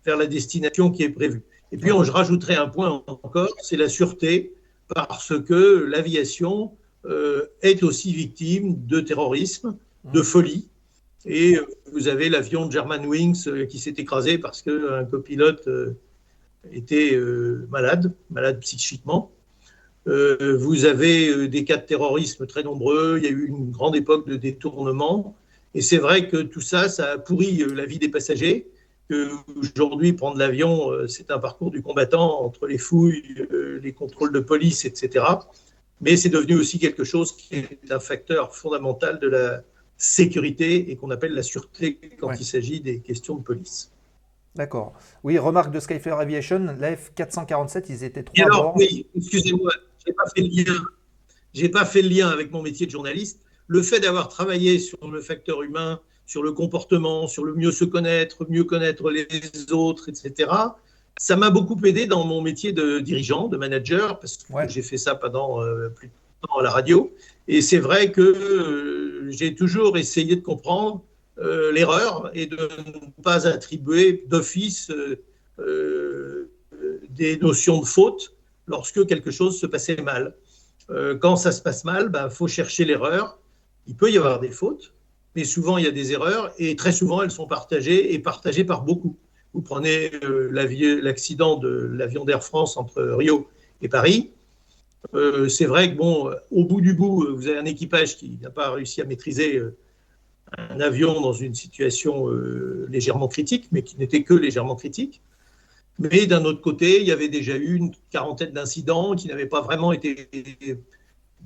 vers la destination qui est prévue. Et puis, je rajouterai un point encore, c'est la sûreté, parce que l'aviation euh, est aussi victime de terrorisme, de folie. Et vous avez l'avion de Germanwings qui s'est écrasé parce qu'un copilote était malade, malade psychiquement. Euh, vous avez euh, des cas de terrorisme très nombreux. Il y a eu une grande époque de détournement. Et c'est vrai que tout ça, ça a pourri euh, la vie des passagers. Aujourd'hui, prendre l'avion, c'est un parcours du combattant entre les fouilles, les contrôles de police, etc. Mais c'est devenu aussi quelque chose qui est un facteur fondamental de la sécurité et qu'on appelle la sûreté quand Ouais. il s'agit des questions de police. D'accord. Oui, remarque de Skyfair Aviation, la F447, ils étaient trois alors, oui, excusez-moi, j'ai pas fait le lien. J'ai pas fait le lien avec mon métier de journaliste. Le fait d'avoir travaillé sur le facteur humain, sur le comportement, sur le mieux se connaître, mieux connaître les autres, etc. Ça m'a beaucoup aidé dans mon métier de dirigeant, de manager, parce que Ouais. j'ai fait ça pendant euh, plus de temps à la radio. Et c'est vrai que euh, j'ai toujours essayé de comprendre euh, l'erreur et de ne pas attribuer d'office des notions de faute lorsque quelque chose se passait mal. Euh, quand ça se passe mal, il ben, faut chercher l'erreur. Il peut y avoir des fautes, mais souvent il y a des erreurs et très souvent elles sont partagées et partagées par beaucoup. Vous prenez euh, l'accident de l'avion d'Air France entre Rio et Paris. Euh, c'est vrai que au bout du bout, vous avez un équipage qui n'a pas réussi à maîtriser un avion dans une situation légèrement critique, mais qui n'était que légèrement critique. Mais d'un autre côté, il y avait déjà eu une quarantaine d'incidents qui n'avaient pas vraiment été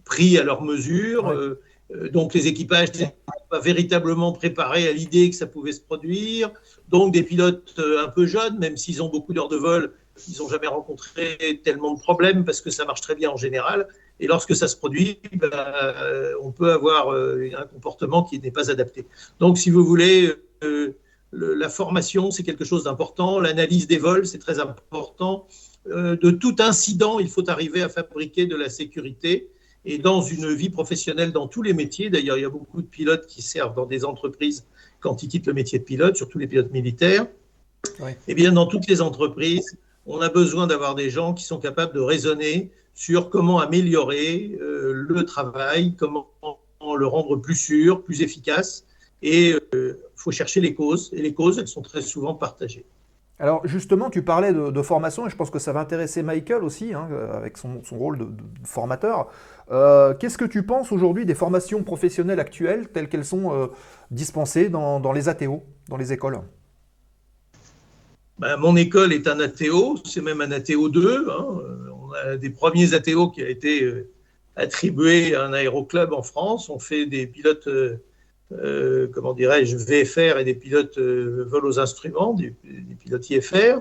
pris à leur mesure. Ouais. Euh, euh, donc les équipages n'étaient pas véritablement préparés à l'idée que ça pouvait se produire. Donc des pilotes euh, un peu jeunes, même s'ils ont beaucoup d'heures de vol, ils n'ont jamais rencontré tellement de problèmes parce que ça marche très bien en général. Et lorsque ça se produit, euh, on peut avoir un comportement qui n'est pas adapté. Donc si vous voulez, euh, le- la formation, c'est quelque chose d'important. L'analyse des vols, c'est très important. euh, de tout incident, il faut arriver à fabriquer de la sécurité. Et dans une vie professionnelle, dans tous les métiers, d'ailleurs, il y a beaucoup de pilotes qui servent dans des entreprises quand ils quittent le métier de pilote, surtout les pilotes militaires. Ouais. Eh bien, dans toutes les entreprises, on a besoin d'avoir des gens qui sont capables de raisonner sur comment améliorer euh, le travail, comment le rendre plus sûr, plus efficace. Et il faut chercher les causes. Et les causes, elles sont très souvent partagées. Alors justement, tu parlais de, de formation et je pense que ça va intéresser Michael aussi, hein, avec son, son, rôle de, de formateur. Euh, Qu'est-ce que tu penses aujourd'hui des formations professionnelles actuelles telles qu'elles sont euh, dispensées dans, dans, les ATO, dans les écoles? Ben, Mon école est un ATO, c'est même un ATO 2. Hein. On a des premiers ATO qui a été euh, attribués à un aéroclub en France. On fait des pilotes euh, comment dirais-je, VFR et des pilotes euh, vol aux instruments, des, pilotes IFR.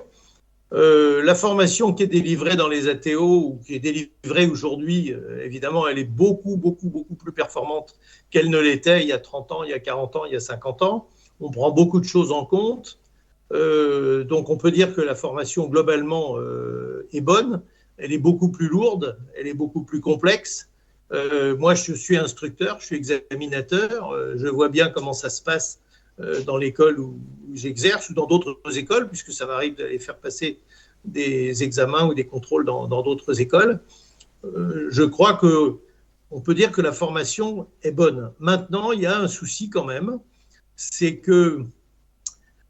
Euh, la formation qui est délivrée dans les ATO ou qui est délivrée aujourd'hui, euh, évidemment, elle est beaucoup, beaucoup, beaucoup plus performante qu'elle ne l'était il y a 30 ans, il y a 40 ans, il y a 50 ans. On prend beaucoup de choses en compte. Donc, on peut dire que la formation, globalement, est bonne. Elle est beaucoup plus lourde, elle est beaucoup plus complexe. Euh, moi, je suis instructeur, je suis examinateur, euh, je vois bien comment ça se passe euh, dans l'école où, j'exerce ou dans d'autres écoles, puisque ça m'arrive d'aller faire passer des examens ou des contrôles dans d'autres écoles. je crois que on peut dire que la formation est bonne. Maintenant, il y a un souci quand même, c'est que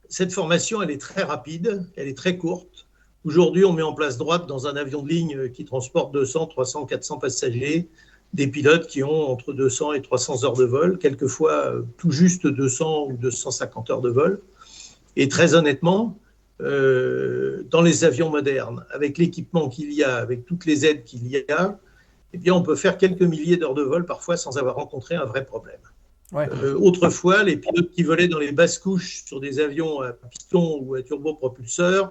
cette formation, elle est très rapide, elle est très courte. Aujourd'hui, on met en place droite dans un avion de ligne qui transporte 200, 300, 400 passagers des pilotes qui ont entre 200 et 300 heures de vol, quelquefois tout juste 200 ou 250 heures de vol. Et très honnêtement, euh, dans les avions modernes, avec l'équipement qu'il y a, avec toutes les aides qu'il y a, eh bien, on peut faire quelques milliers d'heures de vol parfois sans avoir rencontré un vrai problème. Ouais. Euh, autrefois, les pilotes qui volaient dans les basses couches sur des avions à piston ou à turbopropulseur euh,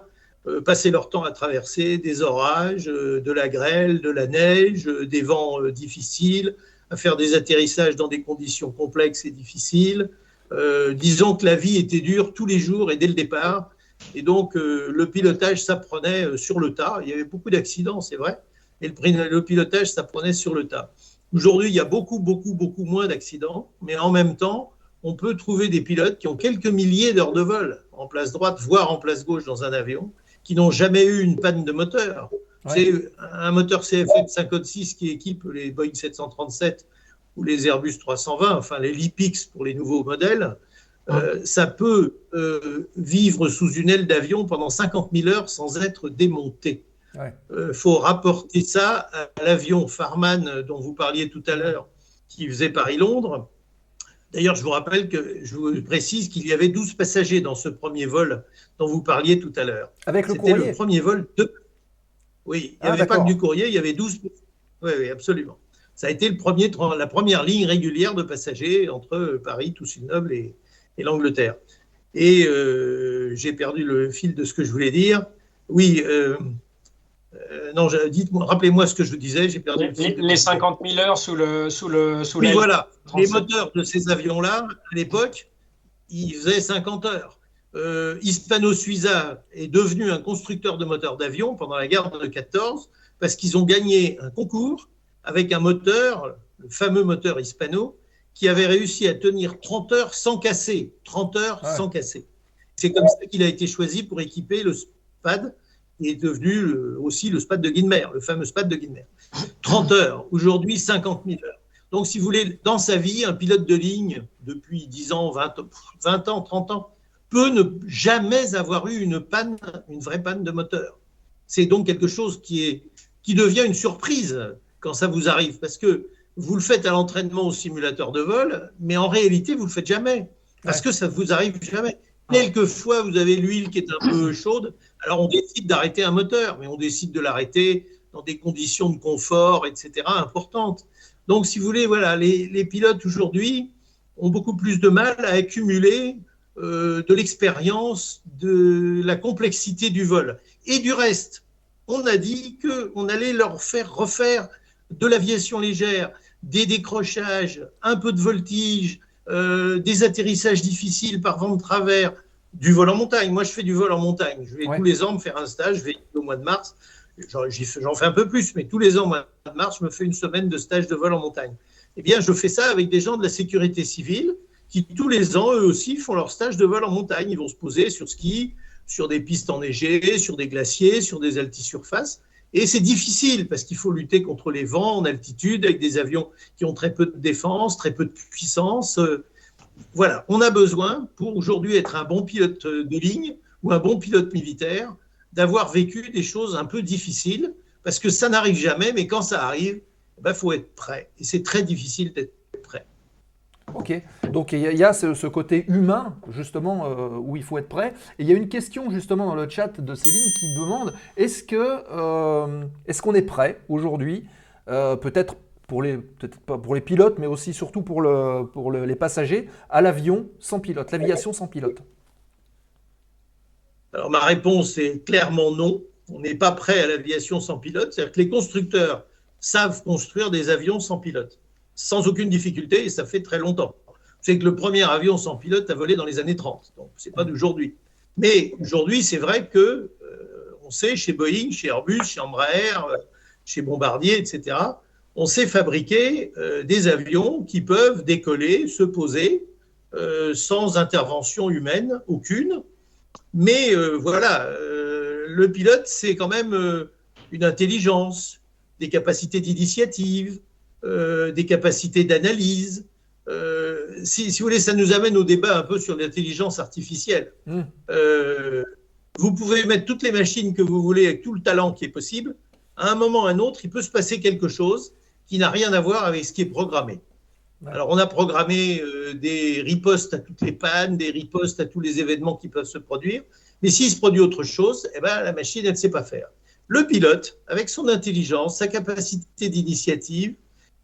passer leur temps à traverser des orages, euh, de la grêle, de la neige, euh, des vents difficiles, à faire des atterrissages dans des conditions complexes et difficiles. Euh, disons que la vie était dure tous les jours et dès le départ. Et donc, euh, le pilotage s'apprenait sur le tas. Il y avait beaucoup d'accidents, c'est vrai. Et le, le pilotage s'apprenait sur le tas. Aujourd'hui, il y a beaucoup, beaucoup, beaucoup moins d'accidents. Mais en même temps, on peut trouver des pilotes qui ont quelques milliers d'heures de vol en place droite, voire en place gauche dans un avion, qui n'ont jamais eu une panne de moteur. Ouais. C'est un moteur CFM 56 qui équipe les Boeing 737 ou les Airbus 320, enfin les Lipix pour les nouveaux modèles. Euh, ça peut euh, vivre sous une aile d'avion pendant 50 000 heures sans être démonté. Il ouais. euh, faut rapporter ça à l'avion Farman dont vous parliez tout à l'heure, qui faisait Paris-Londres. D'ailleurs, je vous rappelle que je vous précise qu'il y avait 12 passagers dans ce premier vol dont vous parliez tout à l'heure. Avec le courrier. C'était le premier vol de. Oui, il n'y ah, avait pas que du courrier, il y avait 12. Oui, oui, absolument. Ça a été le premier, la première ligne régulière de passagers entre Paris, Toussaint-Noble et, et l'Angleterre. Et euh, j'ai perdu le fil de ce que je voulais dire. Oui, euh, euh, non, dites-moi, rappelez-moi ce que je vous disais, j'ai perdu les, les 50 000 heures sous le sous le sous Oui, voilà. 37. Les moteurs de ces avions-là, à l'époque, ils faisaient 50 heures. Euh, Hispano Suiza est devenu un constructeur de moteurs d'avion pendant la guerre de 14 parce qu'ils ont gagné un concours avec un moteur, le fameux moteur Hispano, qui avait réussi à tenir 30 heures sans casser. 30 heures ouais. sans casser. C'est comme ça qu'il a été choisi pour équiper le SPAD est devenu le, aussi le SPAD de Guinmer, le fameux SPAD de Guinmer. 30 heures, aujourd'hui 50 000 heures. Donc, si vous voulez, dans sa vie, un pilote de ligne, depuis 10 ans, 20, 20 ans, 30 ans, peut ne jamais avoir eu une panne, une vraie panne de moteur. C'est donc quelque chose qui, est, qui devient une surprise quand ça vous arrive, parce que vous le faites à l'entraînement au simulateur de vol, mais en réalité, vous ne le faites jamais, parce ouais. que ça ne vous arrive jamais. Quelquefois, vous avez l'huile qui est un peu chaude, alors on décide d'arrêter un moteur, mais on décide de l'arrêter dans des conditions de confort, etc., importantes. Donc, si vous voulez, voilà, les, pilotes aujourd'hui ont beaucoup plus de mal à accumuler euh, de l'expérience, de la complexité du vol. Et du reste, on a dit qu'on allait leur faire refaire de l'aviation légère, des décrochages, un peu de voltige, euh, des atterrissages difficiles par vent de travers, du vol en montagne. Moi, je fais du vol en montagne. Je vais ouais. tous les ans me faire un stage, je vais au mois de mars. j'en j'y fais- j'en fais un peu plus, mais tous les ans, au mois de mars, je me fais une semaine de stage de vol en montagne. Eh bien, je fais ça avec des gens de la sécurité civile qui, tous les ans, eux aussi, font leur stage de vol en montagne. Ils vont se poser sur ski, sur des pistes enneigées, sur des glaciers, sur des altisurfaces. Et c'est difficile parce qu'il faut lutter contre les vents en altitude avec des avions qui ont très peu de défense, très peu de puissance. Euh, Voilà, on a besoin pour aujourd'hui être un bon pilote de ligne ou un bon pilote militaire d'avoir vécu des choses un peu difficiles parce que ça n'arrive jamais, mais quand ça arrive, il faut être prêt. Et c'est très difficile d'être prêt. Ok, donc il y, a- ce côté humain, justement, euh, où il faut être prêt. Et il y a une question, justement, dans le chat de Céline qui demande est-ce que euh, est-ce qu'on est prêt aujourd'hui, euh, peut-être pour les peut-être pas pour les pilotes, mais aussi surtout pour le pour le- les passagers, à l'avion sans pilote, l'aviation sans pilote Alors ma réponse est clairement non. On n'est pas prêt à l'aviation sans pilote. C'est-à-dire que les constructeurs savent construire des avions sans pilote, sans aucune difficulté, et ça fait très longtemps. C'est que le premier avion sans pilote a volé dans les années 30, donc c'est pas d'aujourd'hui. Mais aujourd'hui, c'est vrai que euh, on sait chez Boeing, chez Airbus, chez Embraer, euh, chez Bombardier, etc. On sait fabriquer euh, des avions qui peuvent décoller, se poser euh, sans intervention humaine aucune. Mais euh, voilà, le pilote, c'est quand même une intelligence, des capacités d'initiative, des capacités d'analyse. Si, si vous voulez, ça nous amène au débat un peu sur l'intelligence artificielle. Mm. Euh, vous pouvez mettre toutes les machines que vous voulez avec tout le talent qui est possible. À un moment ou à un autre, il peut se passer quelque chose qui n'a rien à voir avec ce qui est programmé. Alors, on a programmé euh, des ripostes à toutes les pannes, des ripostes à tous les événements qui peuvent se produire. Mais s'il se produit autre chose, eh ben, la machine, elle ne sait pas faire. Le pilote, avec son intelligence, sa capacité d'initiative,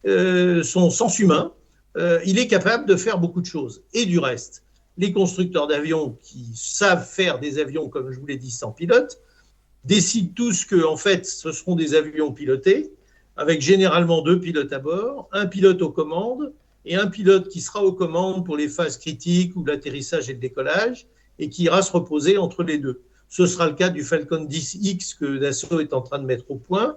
euh, son sens humain, euh, il est capable de faire beaucoup de choses. Et du reste, les constructeurs d'avions qui savent faire des avions, comme je vous l'ai dit, sans pilote, décident tous que, en fait, ce seront des avions pilotés, avec généralement deux pilotes à bord, un pilote aux commandes et un pilote qui sera aux commandes pour les phases critiques ou l'atterrissage et le décollage, et qui ira se reposer entre les deux. Ce sera le cas du Falcon 10X que Dassault est en train de mettre au point.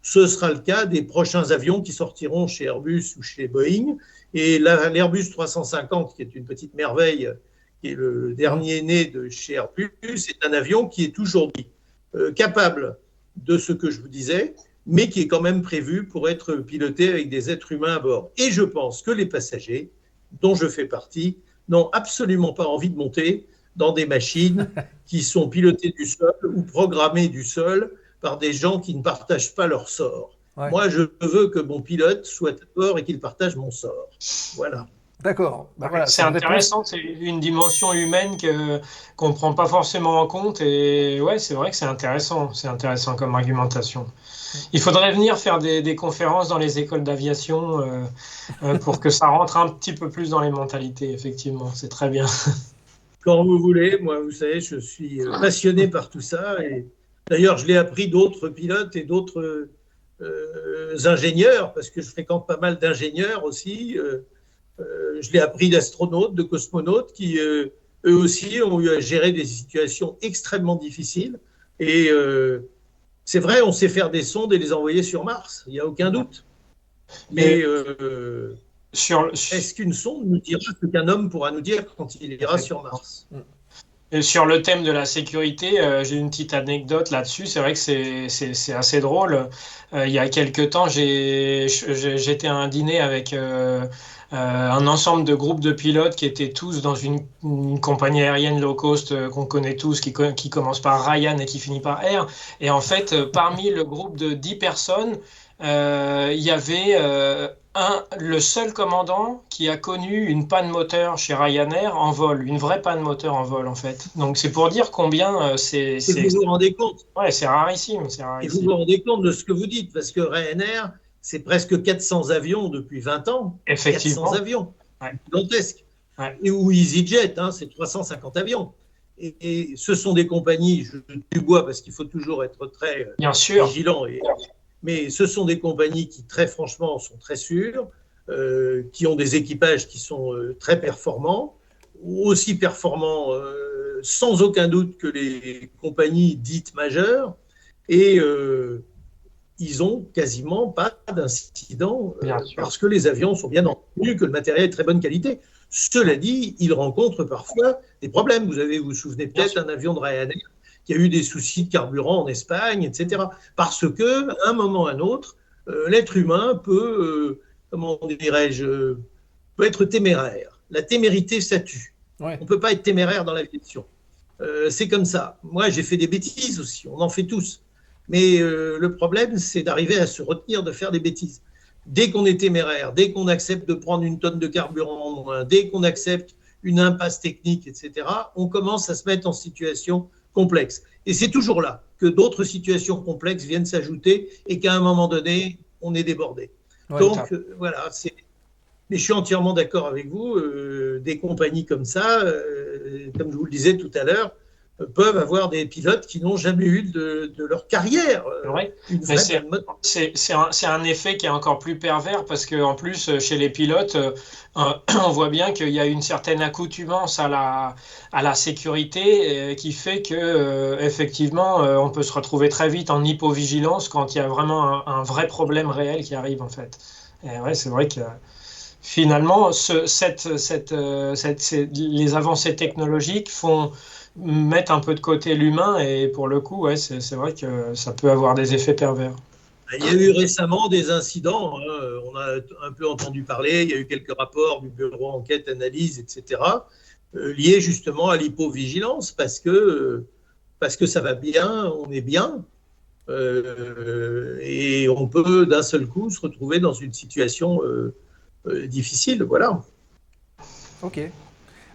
Ce sera le cas des prochains avions qui sortiront chez Airbus ou chez Boeing. Et la- l'Airbus 350, qui est une petite merveille, qui est le dernier né de chez Airbus, est un avion qui est aujourd'hui euh, capable de ce que je vous disais, mais qui est quand même prévu pour être piloté avec des êtres humains à bord. Et je pense que les passagers, dont je fais partie, n'ont absolument pas envie de monter dans des machines qui sont pilotées du sol ou programmées du sol par des gens qui ne partagent pas leur sort. Ouais. Moi, je veux que mon pilote soit à bord et qu'il partage mon sort. Voilà. D'accord. Bah voilà, c'est intéressant, c'est une dimension humaine que qu'on ne prend pas forcément en compte et ouais, c'est vrai que c'est intéressant, c'est intéressant comme argumentation. Il faudrait venir faire des, conférences dans les écoles d'aviation euh, euh, pour que ça rentre un petit peu plus dans les mentalités, effectivement, c'est très bien. Quand vous voulez, moi, vous savez, je suis euh, passionné par tout ça. Et d'ailleurs, je l'ai appris d'autres pilotes et d'autres ingénieurs, parce que je fréquente pas mal d'ingénieurs aussi. Je l'ai appris d'astronautes, de cosmonautes qui, eux aussi, ont eu à gérer des situations extrêmement difficiles. Et c'est vrai, on sait faire des sondes et les envoyer sur Mars, il n'y a aucun doute. Mais euh, Sur, est-ce qu'une sonde nous dira ce qu'un homme pourra nous dire quand il ira sur Mars? Sur le thème de la sécurité, euh, j'ai une petite anecdote là-dessus. C'est vrai que c'est, assez drôle. Euh, il y a quelques temps, j'étais à un dîner avec euh, un ensemble de groupes de pilotes qui étaient tous dans une, compagnie aérienne low cost qu'on connaît tous, qui, qui commence par Ryan et qui finit par Air. Et en fait, parmi le groupe de 10 personnes, il y avait euh, un, le seul commandant qui a connu une panne moteur chez Ryanair en vol, une vraie panne moteur en vol en fait. Donc c'est pour dire combien euh, c'est Et vous vous rendez compte? Ouais, c'est rarissime, c'est Et vous rarissime. vous rendez compte de ce que vous dites, parce que Ryanair, c'est presque 400 avions depuis 20 ans. Effectivement. 400 avions, Ouais. Ouais. Et ou EasyJet, hein, c'est 350 avions. Et, et ce sont des compagnies, je du bois parce qu'il faut toujours être très euh, Bien sûr. vigilant, et- mais ce sont des compagnies qui, très franchement, sont très sûres, euh, qui ont des équipages qui sont euh, très performants, aussi performants euh, sans aucun doute que les compagnies dites majeures. Et ils ont quasiment pas d'incident parce que les avions sont bien entendus, que le matériel est de très bonne qualité. Cela dit, ils rencontrent parfois des problèmes. Vous avez, vous vous souvenez peut-être d'un avion de Ryanair qui a eu des soucis de carburant en Espagne, etc. Parce que, à un moment ou à un autre, euh, l'être humain peut, euh, comment dirais-je, euh, peut être téméraire. La témérité, ça tue. Ouais. On ne peut pas être téméraire dans l'aviation. C'est comme ça. Moi, j'ai fait des bêtises aussi. On en fait tous. Mais le problème, c'est d'arriver à se retenir de faire des bêtises. Dès qu'on est téméraire, dès qu'on accepte de prendre une tonne de carburant en moins, dès qu'on accepte une impasse technique, etc., on commence à se mettre en situation complexe. Et c'est toujours là que d'autres situations complexes viennent s'ajouter et qu'à un moment donné, on est débordé. Ouais, Donc euh, voilà, c'est. Mais je suis entièrement d'accord avec vous. euh, des compagnies comme ça, euh, comme je vous le disais tout à l'heure, peuvent avoir des pilotes qui n'ont jamais eu de, de leur carrière euh, Ouais. c'est- un, effet qui est encore plus pervers parce que en plus euh, chez les pilotes, euh, on voit bien qu'il y a une certaine accoutumance à la, à la sécurité euh, qui fait que euh, effectivement on peut se retrouver très vite en hypovigilance quand il y a vraiment un, un vrai problème réel qui arrive en fait. Et ouais, c'est vrai que finalement ce, cette, cette, cette- ces- les avancées technologiques font mettre un peu de côté l'humain et pour le coup, ouais, c'est c'est vrai que ça peut avoir des effets pervers. Il y a eu récemment des incidents, hein, on a un peu entendu parler, il y a eu quelques rapports du bureau enquête, analyse, etc., euh, liés justement à l'hypovigilance, parce que, parce que ça va bien, on est bien, euh, et on peut d'un seul coup se retrouver dans une situation euh, euh, difficile. Voilà. Ok.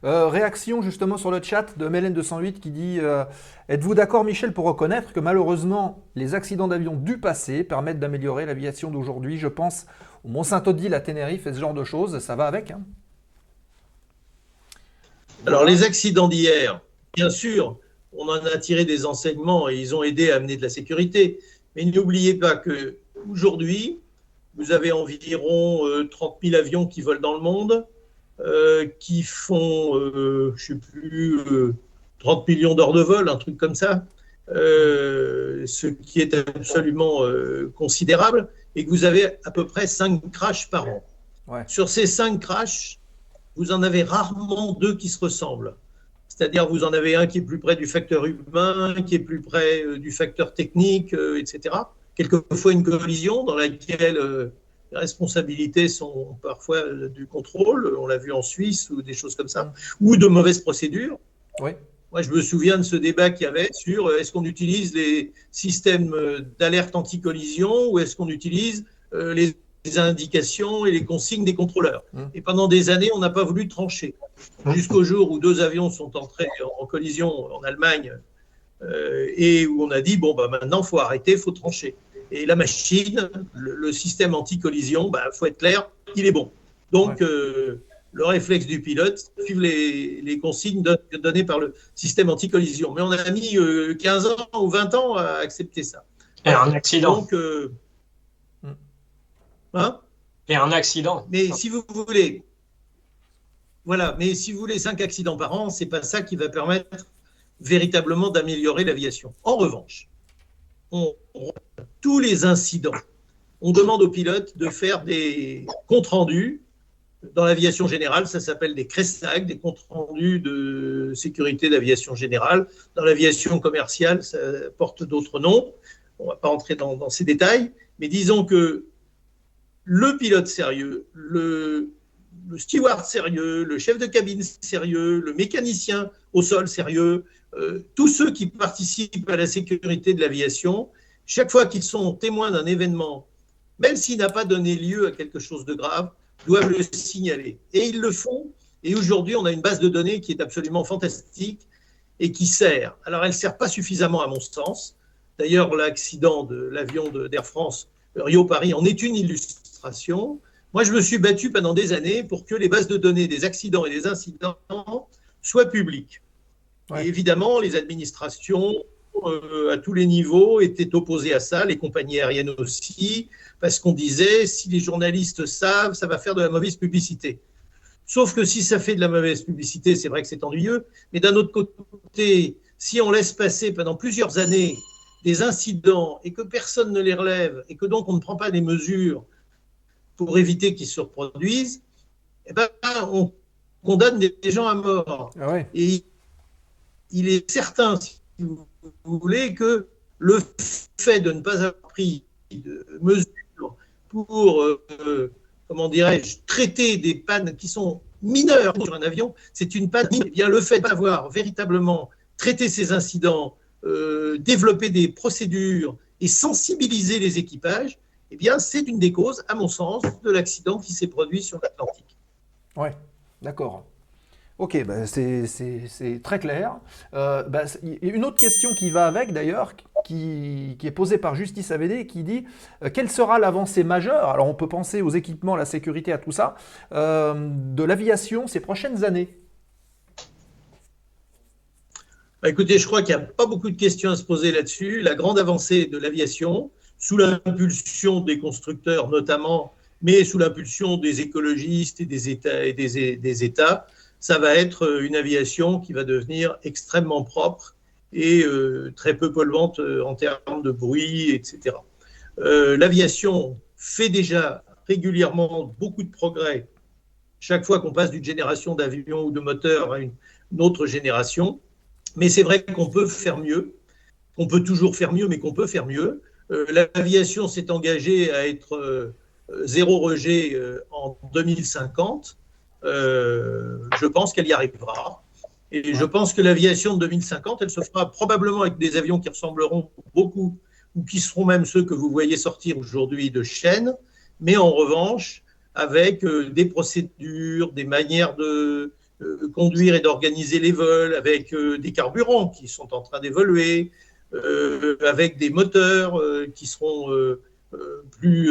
Euh, réaction justement sur le chat de Mélène208 qui dit euh, Êtes-vous d'accord, Michel, pour reconnaître que malheureusement, les accidents d'avion du passé permettent d'améliorer l'aviation d'aujourd'hui? Je pense au Mont-Saint-Odile, à Tenerife et ce genre de choses. Ça va avec. hein? Alors les accidents d'hier, bien sûr, on en a tiré des enseignements et ils ont aidé à amener de la sécurité. Mais n'oubliez pas que aujourd'hui, vous avez environ euh, 30 000 avions qui volent dans le monde, euh, qui font, euh, je ne sais plus, euh, 30 millions d'heures de vol, un truc comme ça, euh, ce qui est absolument euh, considérable, et que vous avez à peu près 5 crashs par an. Ouais. Sur ces 5 crashs, vous en avez rarement deux qui se ressemblent. C'est-à-dire, vous en avez un qui est plus près du facteur humain, qui est plus près euh, du facteur technique, euh, etc. Quelquefois, une collision dans laquelle euh, les responsabilités sont parfois euh, du contrôle, on l'a vu en Suisse ou des choses comme ça, ou de mauvaises procédures. Oui. Moi, je me souviens de ce débat qu'il y avait sur euh, est-ce qu'on utilise les systèmes euh, d'alerte anti-collision ou est-ce qu'on utilise les indications et les consignes des contrôleurs. Mmh. Et pendant des années, on n'a pas voulu trancher. Jusqu'au jour où deux avions sont entrés en collision en Allemagne euh, et où on a dit bon, bah, maintenant, il faut arrêter, il faut trancher. Et la machine, le, le système anti-collision, il bah, faut être clair, il est bon. Donc, euh, le réflexe du pilote, suivre les, les consignes don- données par le système anti-collision. Mais on a mis euh, 15 ans ou 20 ans à accepter ça. Et un accident. Donc, euh, hein Et un accident. mais si vous voulez, voilà, mais si vous voulez 5 accidents par an, c'est pas ça qui va permettre véritablement d'améliorer l'aviation. En revanche, on- tous les incidents, on demande aux pilotes de faire des comptes rendus. Dans l'aviation générale, ça s'appelle des CRESAG, des comptes rendus de sécurité d'aviation générale. Dans l'aviation commerciale, ça porte d'autres noms. On ne va pas entrer dans, ces détails, mais disons que le pilote sérieux, le, le steward sérieux, le chef de cabine sérieux, le mécanicien au sol sérieux, euh, tous ceux qui participent à la sécurité de l'aviation, chaque fois qu'ils sont témoins d'un événement, même s'il n'a pas donné lieu à quelque chose de grave, doivent le signaler. Et ils le font. Et aujourd'hui, on a une base de données qui est absolument fantastique et qui sert. Alors, elle ne sert pas suffisamment à mon sens. D'ailleurs, l'accident de l'avion d'Air France Rio-Paris en est une illustration. Moi, je me suis battu pendant des années pour que les bases de données des accidents et des incidents soient publiques. Ouais. Et évidemment, les administrations euh, à tous les niveaux étaient opposées à ça, les compagnies aériennes aussi, parce qu'on disait si les journalistes savent, ça va faire de la mauvaise publicité. Sauf que si ça fait de la mauvaise publicité, c'est vrai que c'est ennuyeux, mais d'un autre côté, si on laisse passer pendant plusieurs années des incidents et que personne ne les relève et que donc on ne prend pas des mesures pour éviter qu'ils se reproduisent, eh ben, on condamne des gens à mort. Ah et il est certain, si vous voulez, que le fait de ne pas avoir pris de mesures pour, euh, comment dirais-je, traiter des pannes qui sont mineures sur un avion, c'est une panne. Eh bien, le fait d'avoir véritablement traité ces incidents, euh, développer des procédures et sensibiliser les équipages, eh bien, c'est une des causes, à mon sens, de l'accident qui s'est produit sur l'Atlantique. Oui, d'accord. Ok, bah, c'est très clair. Euh, bah, une autre question qui va avec d'ailleurs, qui, est posée par Justice AVD, qui dit euh, quelle sera l'avancée majeure? Alors on peut penser aux équipements, la sécurité, à tout ça, euh, de l'aviation ces prochaines années bah, Écoutez, je crois qu'il n'y a pas beaucoup de questions à se poser là-dessus. La grande avancée de l'aviation, sous l'impulsion des constructeurs notamment, mais sous l'impulsion des écologistes et des États, et des États ça va être euh, une aviation qui va devenir extrêmement propre et euh, très peu polluante euh, en termes de bruit, etc. L'aviation fait déjà régulièrement beaucoup de progrès chaque fois qu'on passe d'une génération d'avions ou de moteurs à une, autre génération. Mais c'est vrai qu'on peut faire mieux, qu'on peut toujours faire mieux, mais qu'on peut faire mieux. L'aviation s'est engagée à être zéro rejet en 2050. Euh, je pense qu'elle y arrivera. Et je pense que l'aviation de 2050, elle se fera probablement avec des avions qui ressembleront beaucoup, ou qui seront même ceux que vous voyez sortir aujourd'hui de chaîne, mais en revanche, avec euh, des procédures, des manières de euh, conduire et d'organiser les vols, avec des carburants qui sont en train d'évoluer, avec des moteurs qui seront plus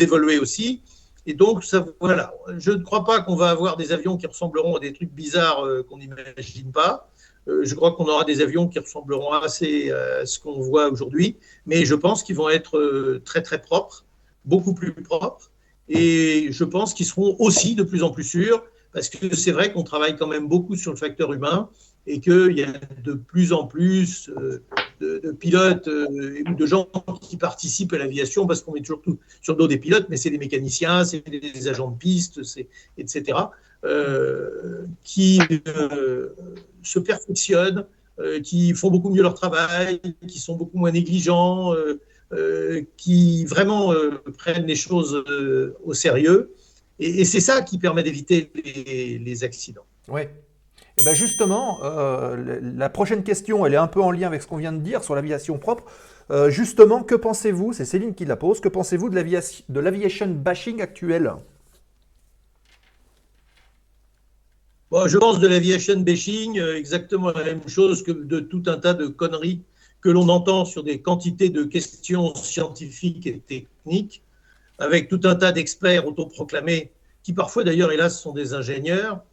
évolués aussi. Et donc, ça, voilà, je ne crois pas qu'on va avoir des avions qui ressembleront à des trucs bizarres euh, qu'on n'imagine pas. Euh, je crois qu'on aura des avions qui ressembleront assez à ce qu'on voit aujourd'hui, mais je pense qu'ils vont être euh, très très propres, beaucoup plus propres, et je pense qu'ils seront aussi de plus en plus sûrs, parce que c'est vrai qu'on travaille quand même beaucoup sur le facteur humain, et qu'il y a de plus en plus euh, de, pilotes euh, et de gens qui participent à l'aviation, parce qu'on met toujours tout sur le dos des pilotes, mais c'est des mécaniciens, c'est des agents de piste, etc., euh, qui se perfectionnent, qui font beaucoup mieux leur travail, qui sont beaucoup moins négligents, qui vraiment prennent les choses au sérieux. Et, c'est ça qui permet d'éviter les, les accidents. Oui, et eh bien justement, euh, la prochaine question, elle est un peu en lien avec ce qu'on vient de dire sur l'aviation propre. Euh, justement, que pensez-vous, c'est Céline qui la pose, que pensez-vous de l'aviation bashing actuel Je pense de l'aviation bashing euh, exactement la même chose que de tout un tas de conneries que l'on entend sur des quantités de questions scientifiques et techniques, avec tout un tas d'experts autoproclamés, qui parfois d'ailleurs, hélas, sont des ingénieurs,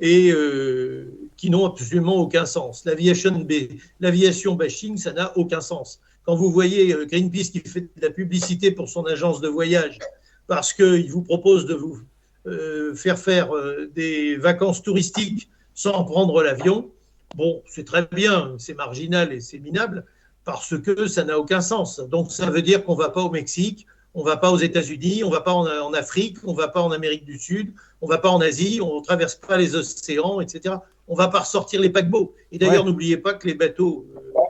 et euh, qui n'ont absolument aucun sens. L'aviation bashing, ça n'a aucun sens. Quand vous voyez euh, Greenpeace qui fait de la publicité pour son agence de voyage parce qu'il vous propose de vous euh, faire faire des vacances touristiques sans prendre l'avion, bon, c'est très bien, c'est marginal et c'est minable parce que ça n'a aucun sens. Donc ça veut dire qu'on ne va pas au Mexique, on ne va pas aux États-Unis, on ne va pas en, Afrique, on ne va pas en Amérique du Sud, on ne va pas en Asie, on ne traverse pas les océans, etc. On ne va pas ressortir les paquebots. Et d'ailleurs, n'oubliez pas que les bateaux euh,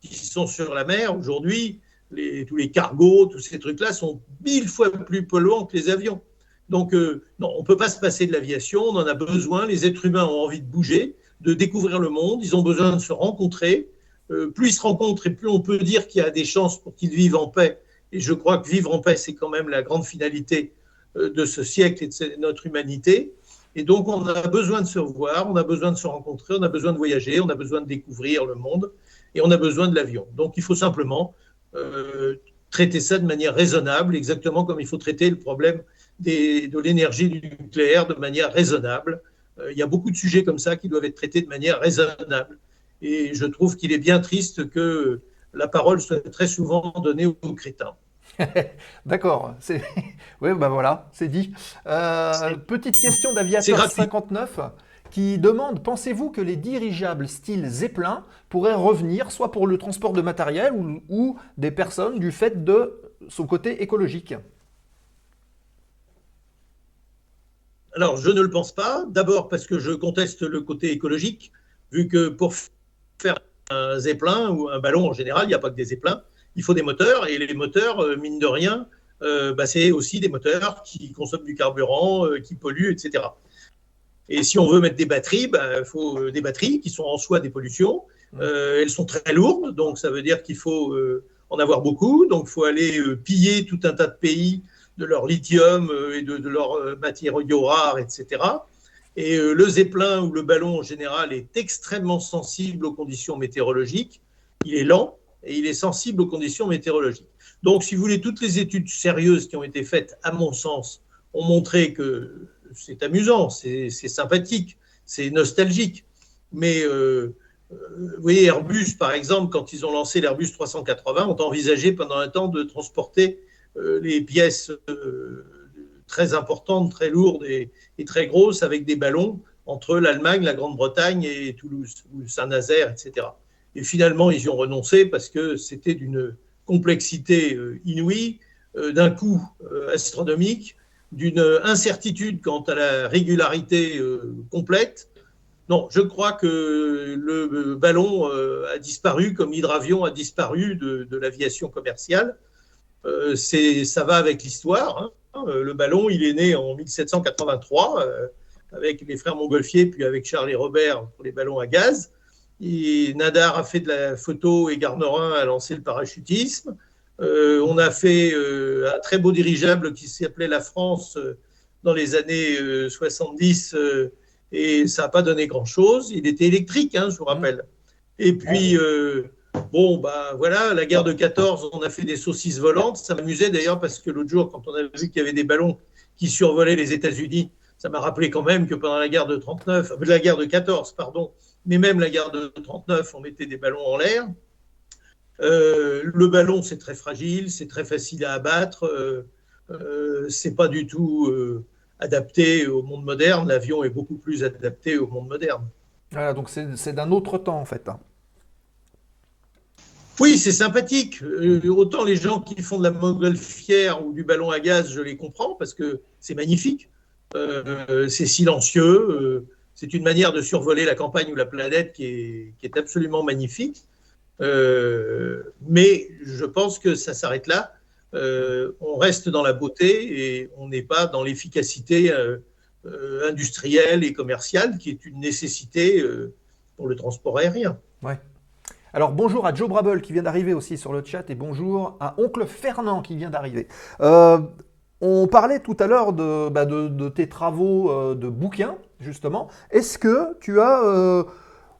qui sont sur la mer aujourd'hui, tous les cargos, tous ces trucs-là sont mille fois plus polluants que les avions. Donc, euh, non, on ne peut pas se passer de l'aviation, on en a besoin. Les êtres humains ont envie de bouger, de découvrir le monde, ils ont besoin de se rencontrer. Euh, plus ils se rencontrent et plus on peut dire qu'il y a des chances pour qu'ils vivent en paix et je crois que vivre en paix, c'est quand même la grande finalité euh, de ce siècle et de notre humanité. Et donc, on a besoin de se revoir, on a besoin de se rencontrer, on a besoin de voyager, on a besoin de découvrir le monde et on a besoin de l'avion. Donc, il faut simplement euh, traiter ça de manière raisonnable, exactement comme il faut traiter le problème de l'énergie nucléaire de manière raisonnable. Euh, il y a beaucoup de sujets comme ça qui doivent être traités de manière raisonnable. Et je trouve qu'il est bien triste que la parole soit très souvent donnée aux crétins. D'accord. Oui, ben voilà, c'est dit. Euh, petite question d'Aviateur 59 qui demande Pensez-vous que les dirigeables style Zeppelin pourraient revenir soit pour le transport de matériel ou, ou des personnes du fait de son côté écologique? Alors, je ne le pense pas. D'abord parce que je conteste le côté écologique, vu que pour faire un zeppelin ou un ballon en général, il n'y a pas que des zeppelins, il faut des moteurs, et les moteurs, euh, mine de rien, euh, bah, c'est aussi des moteurs qui consomment du carburant, euh, qui polluent, etc. Et si on veut mettre des batteries, bah, il faut des batteries qui sont en soi des pollutions. elles sont très lourdes, donc ça veut dire qu'il faut en avoir beaucoup. Donc il faut aller piller tout un tas de pays de leur lithium et de, de leurs matériaux rares, etc. Et le zeppelin ou le ballon en général est extrêmement sensible aux conditions météorologiques. Il est lent et il est sensible aux conditions météorologiques. Donc, si vous voulez, toutes les études sérieuses qui ont été faites, à mon sens, ont montré que c'est amusant, c'est sympathique, c'est nostalgique. Mais euh, vous voyez, Airbus, par exemple, quand ils ont lancé l'Airbus 380, ont envisagé pendant un temps de transporter euh, les pièces euh, très importantes, très lourdes et, très grosses avec des ballons entre l'Allemagne, la Grande-Bretagne et Toulouse, ou Saint-Nazaire, etc. Et finalement, ils y ont renoncé parce que c'était d'une complexité euh, inouïe, euh, d'un coût euh, astronomique, d'une incertitude quant à la régularité complète. Non, je crois que le ballon a disparu comme l'hydravion a disparu de, de l'aviation commerciale. C'est, ça va avec l'histoire. Hein. Le ballon, il est né en 1783 avec les frères Montgolfier, puis avec Charles et Robert pour les ballons à gaz. Nadar a fait de la photo et Garnerin a lancé le parachutisme. Euh, on a fait euh, un très beau dirigeable qui s'appelait la France euh, dans les années 70 et ça n'a pas donné grand-chose. Il était électrique, hein, je vous rappelle. Et puis, bon, bah voilà, la guerre de 14, on a fait des saucisses volantes. Ça m'amusait d'ailleurs parce que l'autre jour, quand on a vu qu'il y avait des ballons qui survolaient les États-Unis, ça m'a rappelé quand même que pendant la guerre de 39, la guerre de 14, pardon, mais même la guerre de 39, on mettait des ballons en l'air. Euh, le ballon, c'est très fragile, c'est très facile à abattre, euh, euh, c'est pas du tout euh, adapté au monde moderne. L'avion est beaucoup plus adapté au monde moderne. Voilà, donc c'est d'un autre temps en fait. Oui, c'est sympathique. autant les gens qui font de la montgolfière ou du ballon à gaz, je les comprends parce que c'est magnifique, c'est silencieux c'est une manière de survoler la campagne ou la planète qui est, absolument magnifique. Euh, mais je pense que ça s'arrête là. Euh, on reste dans la beauté et on n'est pas dans l'efficacité euh, euh, industrielle et commerciale qui est une nécessité euh, pour le transport aérien. Ouais. Alors bonjour à Joe Brable qui vient d'arriver aussi sur le chat et bonjour à Oncle Fernand qui vient d'arriver. Euh, on parlait tout à l'heure de, bah tes travaux euh, de bouquins, justement. Est-ce que tu as euh,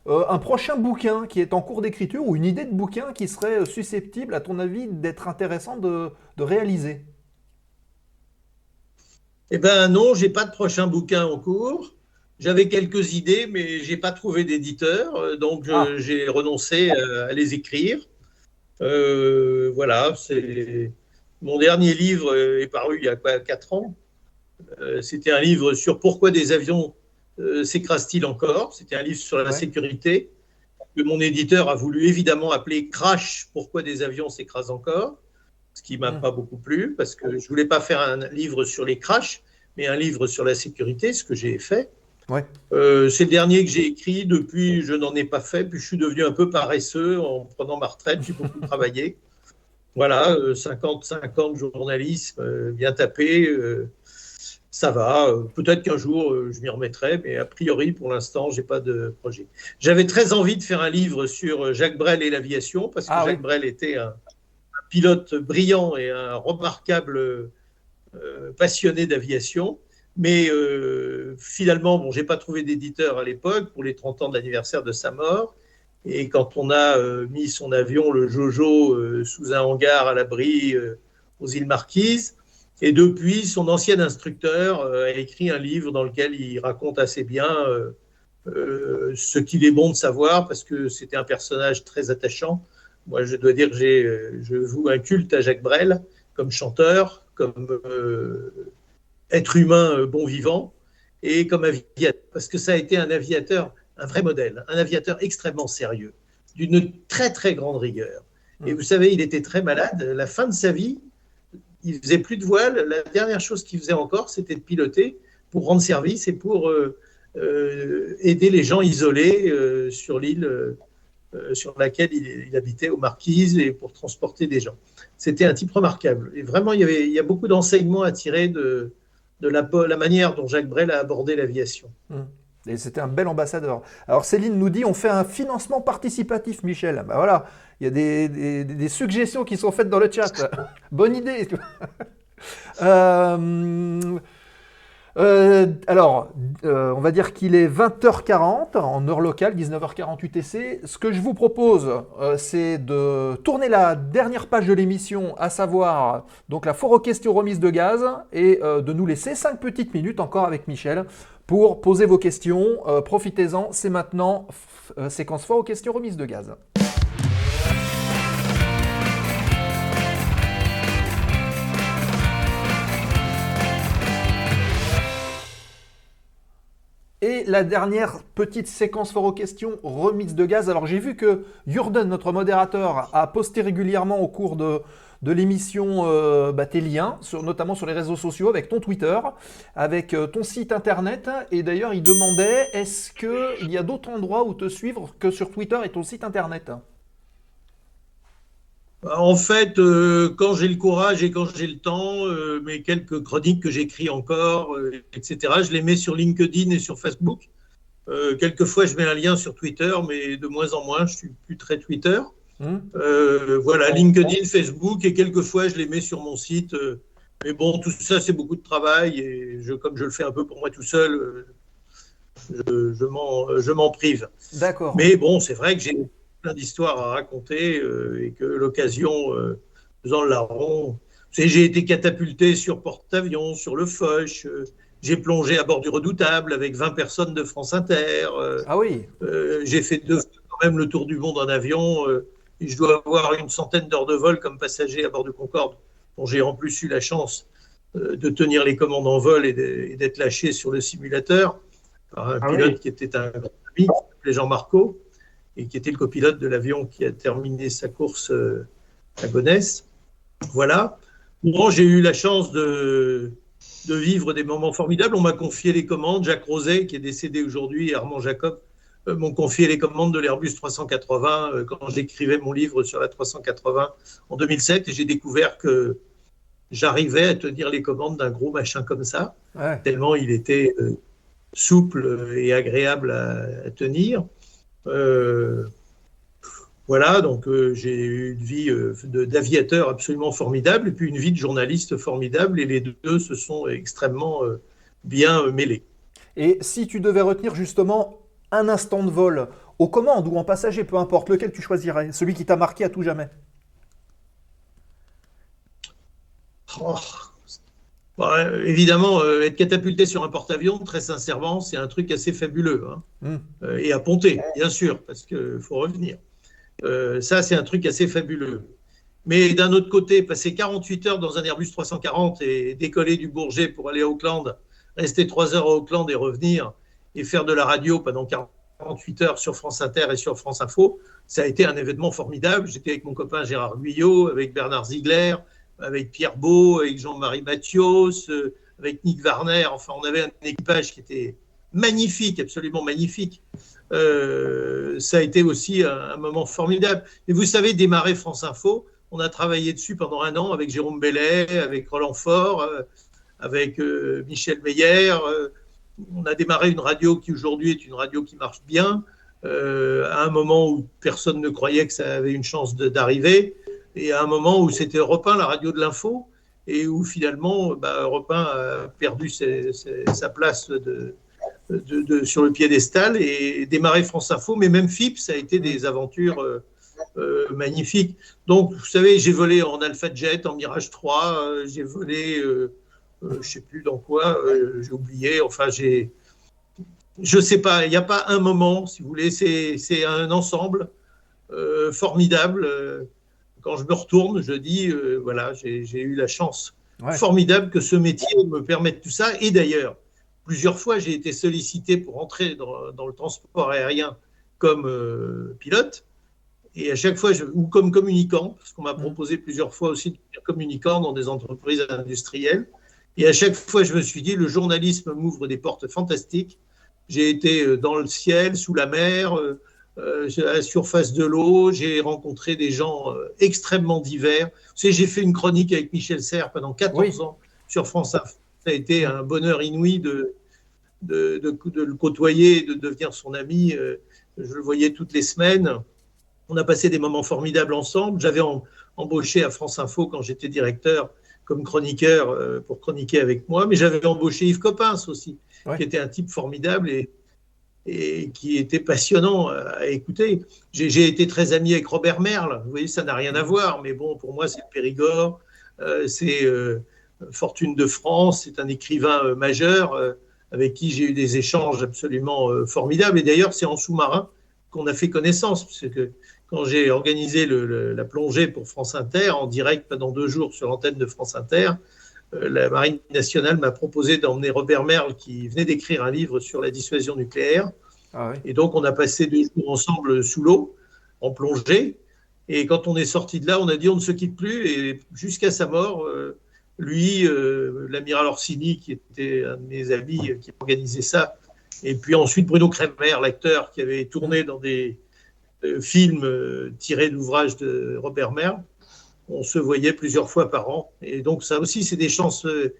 un prochain bouquin qui est en cours d'écriture ou une idée de bouquin qui serait susceptible, à ton avis, d'être intéressant de, de, réaliser? Eh bien non, j'ai pas de prochain bouquin en cours. J'avais quelques idées, mais j'ai pas trouvé d'éditeur, donc ah. j'ai renoncé à, à, les écrire. voilà, c'est mon dernier livre est paru il y a quoi, 4 ans. Euh, C'était un livre sur pourquoi des avions euh, s'écrasent-ils encore. C'était un livre sur la ouais. sécurité que mon éditeur a voulu évidemment appeler Crash, pourquoi des avions s'écrasent encore, ce qui m'a mmh. pas beaucoup plu parce que je voulais pas faire un livre sur les crashs, mais un livre sur la sécurité, ce que j'ai fait. Ouais. Euh, c'est le dernier que j'ai écrit. Depuis, je n'en ai pas fait. Puis je suis devenu un peu paresseux en prenant ma retraite. J'ai beaucoup travaillé. Voilà, 50-50 euh, journalisme euh, bien tapé, ça va. Peut-être qu'un jour je m'y remettrai, mais a priori pour l'instant j'ai pas de projet. J'avais très envie de faire un livre sur Jacques Brel et l'aviation parce que ah, Jacques oui. Brel était un, un, pilote brillant et un remarquable euh, passionné d'aviation. Mais euh, finalement, bon, j'ai pas trouvé d'éditeur à l'époque pour les 30 ans de l'anniversaire de sa mort. Et quand on a euh, mis son avion, le Jojo, euh, sous un hangar à l'abri aux îles Marquises, et depuis, son ancien instructeur a écrit un livre dans lequel il raconte assez bien ce qu'il est bon de savoir, parce que c'était un personnage très attachant. Moi, je dois dire que je voue un culte à Jacques Brel comme chanteur, comme être humain bon vivant. et comme aviateur, parce que ça a été un aviateur, un vrai modèle, un aviateur extrêmement sérieux, d'une très très grande rigueur. Et vous savez, il était très malade. La fin de sa vie, il faisait plus de voile. La dernière chose qu'il faisait encore, c'était de piloter pour rendre service et pour euh, euh, aider les gens isolés euh, sur l'île sur laquelle il, habitait, aux Marquises, et pour transporter des gens. C'était un type remarquable. Et vraiment, il y, avait, il y a beaucoup d'enseignements à tirer de, de la, la, manière dont Jacques Brel a abordé l'aviation. Et c'était un bel ambassadeur. Alors Céline nous dit on fait un financement participatif, Michel. Ben voilà, il y a des, suggestions qui sont faites dans le chat. Bonne idée. Euh, euh, alors, euh, on va dire qu'il est 20h40 en heure locale, 19h40 UTC. Ce que je vous propose, c'est de tourner la dernière page de l'émission, à savoir donc la foire aux questions remise de gaz, et de nous laisser 5 petites minutes encore avec Michel pour poser vos questions. Profitez-en, c'est maintenant séquence foire aux questions remise de gaz. Et la dernière petite séquence fort aux questions, remise de gaz. Alors j'ai vu que Jurden, notre modérateur, a posté régulièrement au cours de, de l'émission euh, bah, tes liens, notamment sur les réseaux sociaux, avec ton Twitter, avec euh, ton site internet. Et d'ailleurs, il demandait est-ce qu'il y a d'autres endroits où te suivre que sur Twitter et ton site internet? En fait, euh, quand j'ai le courage et quand j'ai le temps, euh, mes quelques chroniques que j'écris encore, euh, etc., je les mets sur LinkedIn et sur Facebook. quelquefois, je mets un lien sur Twitter, mais de moins en moins, je suis plus très Twitter. Mmh. voilà, LinkedIn, Facebook, et quelquefois, je les mets sur mon site. mais bon, tout ça, c'est beaucoup de travail, et je, comme je le fais un peu pour moi tout seul, je, je m'en prive. D'accord. Mais bon, c'est vrai que j'ai plein d'histoires à raconter euh, et que l'occasion euh, faisant le larron. J'ai été catapulté sur porte-avions, sur le Foch. Euh, j'ai plongé à bord du Redoutable avec 20 personnes de France Inter. ah oui. j'ai fait deux quand même le tour du monde en avion. et je dois avoir une centaine d'heures de vol comme passager à bord du Concorde. Bon, j'ai en plus eu la chance de tenir les commandes en vol et d'être lâché sur le simulateur par un ah pilote qui était un ami, Jean Marco et qui était le copilote de l'avion qui a terminé sa course euh, à Gonesse. Voilà. Bon, j'ai eu la chance de, de vivre des moments formidables. On m'a confié les commandes. Jacques Roset, qui est décédé aujourd'hui, et Armand Jacob euh, m'ont confié les commandes de l'Airbus 380 euh, quand j'écrivais mon livre sur la 380 en 2007. Et j'ai découvert que j'arrivais à tenir les commandes d'un gros machin comme ça, tellement il était souple et agréable à tenir. Euh, voilà, donc euh, j'ai eu une vie euh, d'aviateur absolument formidable et puis une vie de journaliste formidable et les deux se sont extrêmement bien mêlés. Et si tu devais retenir justement un instant de vol aux commandes ou en passager, peu importe lequel tu choisirais, celui qui t'a marqué à tout jamais? Oh, bah, évidemment, euh, être catapulté sur un porte-avions, très sincèrement, c'est un truc assez fabuleux. Hein. Hmm. Euh, et à ponter, bien sûr, parce qu'il faut revenir. Euh, ça, c'est un truc assez fabuleux. Mais d'un autre côté, passer 48 heures dans un Airbus 340 et décoller du Bourget pour aller à Auckland, rester 3 heures à Auckland et revenir, et faire de la radio pendant 48 heures sur France Inter et sur France Info, ça a été un événement formidable. J'étais avec mon copain Gérard Guyot, avec Bernard Ziegler, avec Pierre Beau, avec Jean-Marie Mathios, euh, avec Nick Warner. Enfin, on avait un équipage qui était magnifique, absolument magnifique. Euh, ça a été aussi un, moment formidable. Et vous savez, démarrer France Info, on a travaillé dessus pendant un an avec Jérôme Bellet, avec Roland Faure, euh, avec Michel Meyer. on a démarré une radio qui aujourd'hui est une radio qui marche bien, à un moment où personne ne croyait que ça avait une chance d'arriver et à un moment où c'était Europe 1, la radio de l'info, et où finalement bah, Europe 1 a perdu sa place sur le piédestal et démarrer France Info, mais même FIP, ça a été des aventures euh, euh, magnifiques. Donc, vous savez, j'ai volé en Alpha Jet, en Mirage 3, euh, j'ai volé, je ne sais plus dans quoi, j'ai oublié, enfin, j'ai. Je ne sais pas, il n'y a pas un moment, si vous voulez, c'est un ensemble formidable quand je me retourne, je dis, euh, voilà, j'ai eu la chance formidable que ce métier me permette tout ça. Et d'ailleurs, plusieurs fois, j'ai été sollicité pour entrer dans, dans le transport aérien comme euh, pilote. Et à chaque fois, je, ou comme communicant, parce qu'on m'a proposé plusieurs fois aussi de devenir communicant dans des entreprises industrielles. Et à chaque fois, je me suis dit, le journalisme m'ouvre des portes fantastiques. J'ai été euh, dans le ciel, sous la mer, euh, à la surface de l'eau. J'ai rencontré des gens euh, extrêmement divers. J'ai fait une chronique avec Michel Serres pendant 14 Oui. ans sur France Info. Ça a été un bonheur inouï de, de, de, de le côtoyer, de devenir son ami. Euh, Je le voyais toutes les semaines. On a passé des moments formidables ensemble. J'avais em- embauché à France Info quand j'étais directeur comme chroniqueur pour chroniquer avec moi, mais j'avais embauché Yves Coppens aussi, Ouais. qui était un type formidable et, et qui était passionnant à écouter. J'ai été très ami avec Robert Merle. Vous voyez, ça n'a rien à voir, mais bon, pour moi, c'est Périgord, euh, c'est euh, Fortune de France, c'est un écrivain euh, majeur euh, avec qui j'ai eu des échanges absolument euh, formidables. Et d'ailleurs, c'est en sous-marin qu'on a fait connaissance, parce que quand j'ai organisé la plongée pour France Inter en direct pendant deux jours sur l'antenne de France Inter, euh, la Marine nationale m'a proposé d'emmener Robert Merle, qui venait d'écrire un livre sur la dissuasion nucléaire. Ah oui. Et donc, on a passé deux jours ensemble sous l'eau, en plongée. Et quand on est sorti de là, on a dit on ne se quitte plus. Et jusqu'à sa mort, euh, lui, euh, l'amiral Orsini, qui était un de mes amis, euh, qui organisait ça, et puis ensuite Bruno Kremer, l'acteur qui avait tourné dans des euh, films euh, tirés d'ouvrages de Robert Merle, on se voyait plusieurs fois par an. Et donc, ça aussi, c'est des chances euh,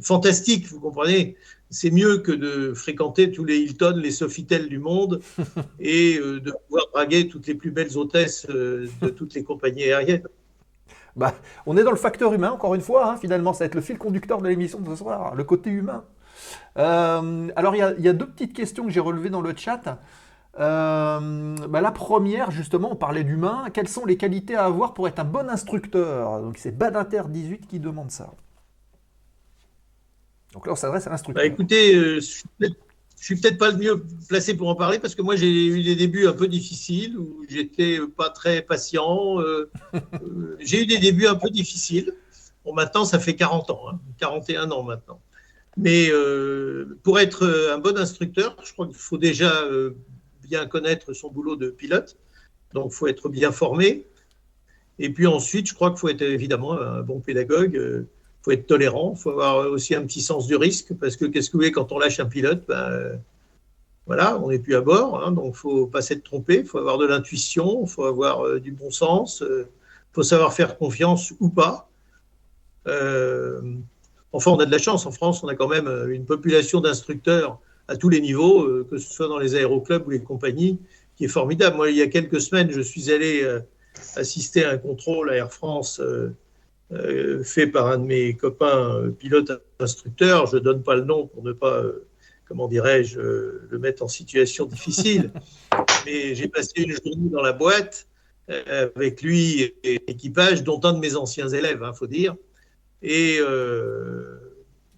fantastiques, vous comprenez c'est mieux que de fréquenter tous les Hilton, les Sofitel du monde et euh, de pouvoir draguer toutes les plus belles hôtesses euh, de toutes les compagnies aériennes. Bah, on est dans le facteur humain, encore une fois, hein, finalement, ça va être le fil conducteur de l'émission de ce soir, le côté humain. Euh, alors, il y a- il y, a deux petites questions que j'ai relevées dans le chat. Euh, bah, la première, justement, on parlait d'humain. Quelles sont les qualités à avoir pour être un bon instructeur? Donc, c'est Badinter18 qui demande ça. Donc là, on s'adresse à l'instructeur. Bah, écoutez, euh, je je suis peut-être pas le mieux placé pour en parler parce que moi j'ai eu des débuts un peu difficiles où j'étais pas très patient. euh, j'ai eu des débuts un peu difficiles. Bon, maintenant ça fait 40 ans, hein, 41 ans maintenant. Mais pour être un bon instructeur, je crois qu'il faut déjà bien connaître son boulot de pilote. Donc faut être bien formé. Et puis ensuite, je crois qu'il faut être évidemment un bon pédagogue. euh, il faut être tolérant, il faut avoir aussi un petit sens du risque, parce que qu'est-ce que vous voulez quand on lâche un pilote? Ben, euh, Voilà, on n'est plus à bord, hein, donc faut pas s'être trompé, faut avoir de l'intuition, faut avoir euh, du bon sens, il faut savoir faire confiance ou pas. Euh, enfin, on a de la chance, en France, on a quand même euh, une population d'instructeurs à tous les niveaux, euh, que ce soit dans les aéroclubs ou les compagnies, qui est formidable. Moi, il y a quelques semaines, je suis allé euh, assister à un contrôle à Air France. euh, fait par un de mes copains pilotes instructeurs. Je ne donne pas le nom pour ne pas, comment dirais-je, le mettre en situation difficile. Mais j'ai passé une journée dans la boîte avec lui et l'équipage, dont un de mes anciens élèves, il faut dire. Et euh,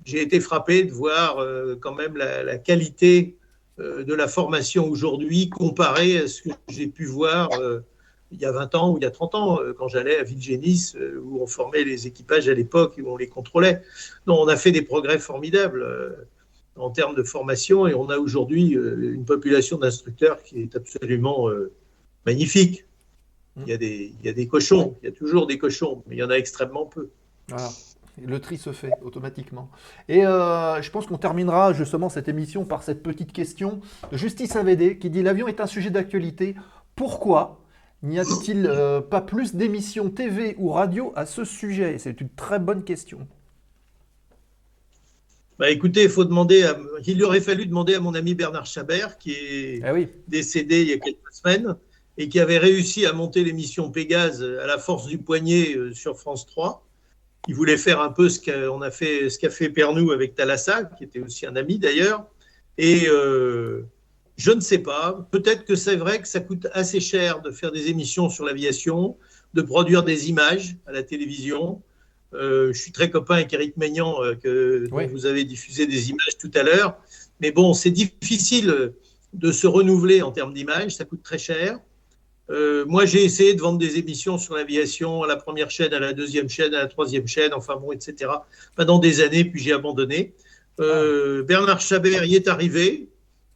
j'ai été frappé de voir euh, quand même la, la qualité euh, de la formation aujourd'hui comparée à ce que j'ai pu voir euh, il y a 20 ans ou il y a 30 ans, quand j'allais à Villegénis, où on formait les équipages à l'époque, où on les contrôlait. Non, on a fait des progrès formidables en termes de formation et on a aujourd'hui une population d'instructeurs qui est absolument magnifique. Il y, a des, il y a des cochons, il y a toujours des cochons, mais il y en a extrêmement peu. Voilà. Le tri se fait automatiquement. Et euh, je pense qu'on terminera justement cette émission par cette petite question de Justice AVD qui dit L'avion est un sujet d'actualité. Pourquoi n'y a-t-il euh, pas plus d'émissions TV ou radio à ce sujet? C'est une très bonne question. Bah, écoutez, il faut demander à, il aurait fallu demander à mon ami Bernard Chabert, qui est Eh oui, décédé il y a quelques semaines et qui avait réussi à monter l'émission Pégase à la force du poignet euh, sur France 3. Il voulait faire un peu ce qu'a fait, ce qu'a fait Pernou avec Talassa, qui était aussi un ami d'ailleurs. Et euh, je ne sais pas. Peut-être que c'est vrai que ça coûte assez cher de faire des émissions sur l'aviation, de produire des images à la télévision. Euh, je suis très copain avec Eric Maignan, euh, que, Oui. vous avez diffusé des images tout à l'heure. Mais bon, c'est difficile de se renouveler en termes d'images, ça coûte très cher. Euh, moi, j'ai essayé de vendre des émissions sur l'aviation à la première chaîne, à la deuxième chaîne, à la troisième chaîne, enfin bon, etc. Pendant des années, puis j'ai abandonné. Euh, Bernard Chabert y est arrivé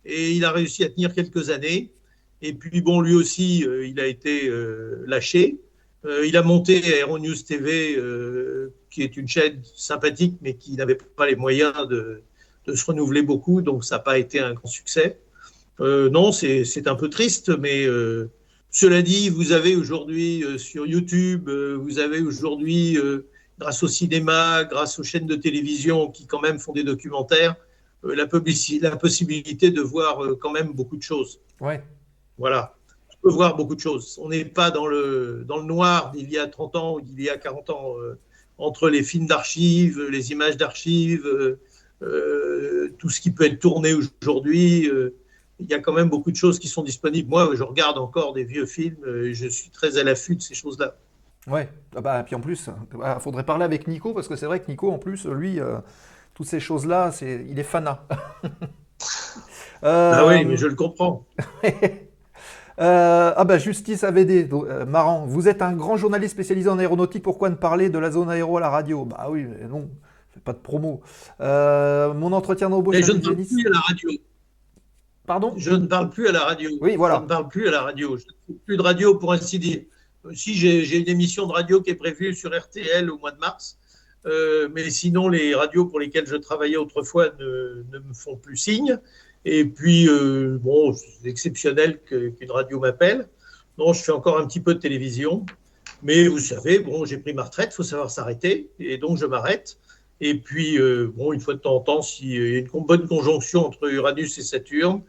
et il a réussi à tenir quelques années. Et puis, bon, lui aussi, euh, il a été lâché. Il a monté Aeronews TV, qui est une chaîne sympathique, mais qui n'avait pas les moyens de, de se renouveler beaucoup, donc ça n'a pas été un grand succès. Non, c'est un peu triste, mais cela dit, vous avez aujourd'hui euh, sur YouTube, euh, vous avez aujourd'hui, euh, grâce au cinéma, grâce aux chaînes de télévision qui quand même font des documentaires, la, possibilité de voir quand même beaucoup de choses. Ouais. Voilà. On peut voir beaucoup de choses. On n'est pas dans le, dans le noir d'il y a 30 ans ou d'il y a 40 ans. entre les films d'archives, les images d'archives, tout ce qui peut être tourné aujourd'hui, il y a quand même beaucoup de choses qui sont disponibles. Moi, je regarde encore des vieux films euh, et je suis très à l'affût de ces choses-là. Ouais, ah bah, puis en plus, il faudrait parler avec Nico, parce que c'est vrai que Nico, en plus, lui, euh, toutes ces choses-là, c'est, il est fanat. Euh, Ah oui, mais je le comprends. euh, ah bah Justice AVD, euh, marrant. Vous êtes un grand journaliste spécialisé en aéronautique, pourquoi ne parler de la zone aéro à la radio? Bah oui, mais non, fais pas de promo. Euh, mon entretien d'embauche Mais je ne parle plus à la radio. Pardon Je ne parle plus à la radio. Oui, voilà. Je ne parle plus à la radio. Je plus de radio pour ainsi dire. Si j'ai une émission de radio qui est prévue sur RTL au mois de mars, euh, mais sinon les radios pour lesquelles je travaillais autrefois ne, ne me font plus signe. Et puis, euh, bon, c'est exceptionnel qu'une radio m'appelle. Non, je fais encore un petit peu de télévision. Mais vous savez, bon, j'ai pris ma retraite, il faut savoir s'arrêter. Et donc, je m'arrête. Et puis, euh, bon, une fois de temps en temps, s'il y a une bonne conjonction entre Uranus et Saturne,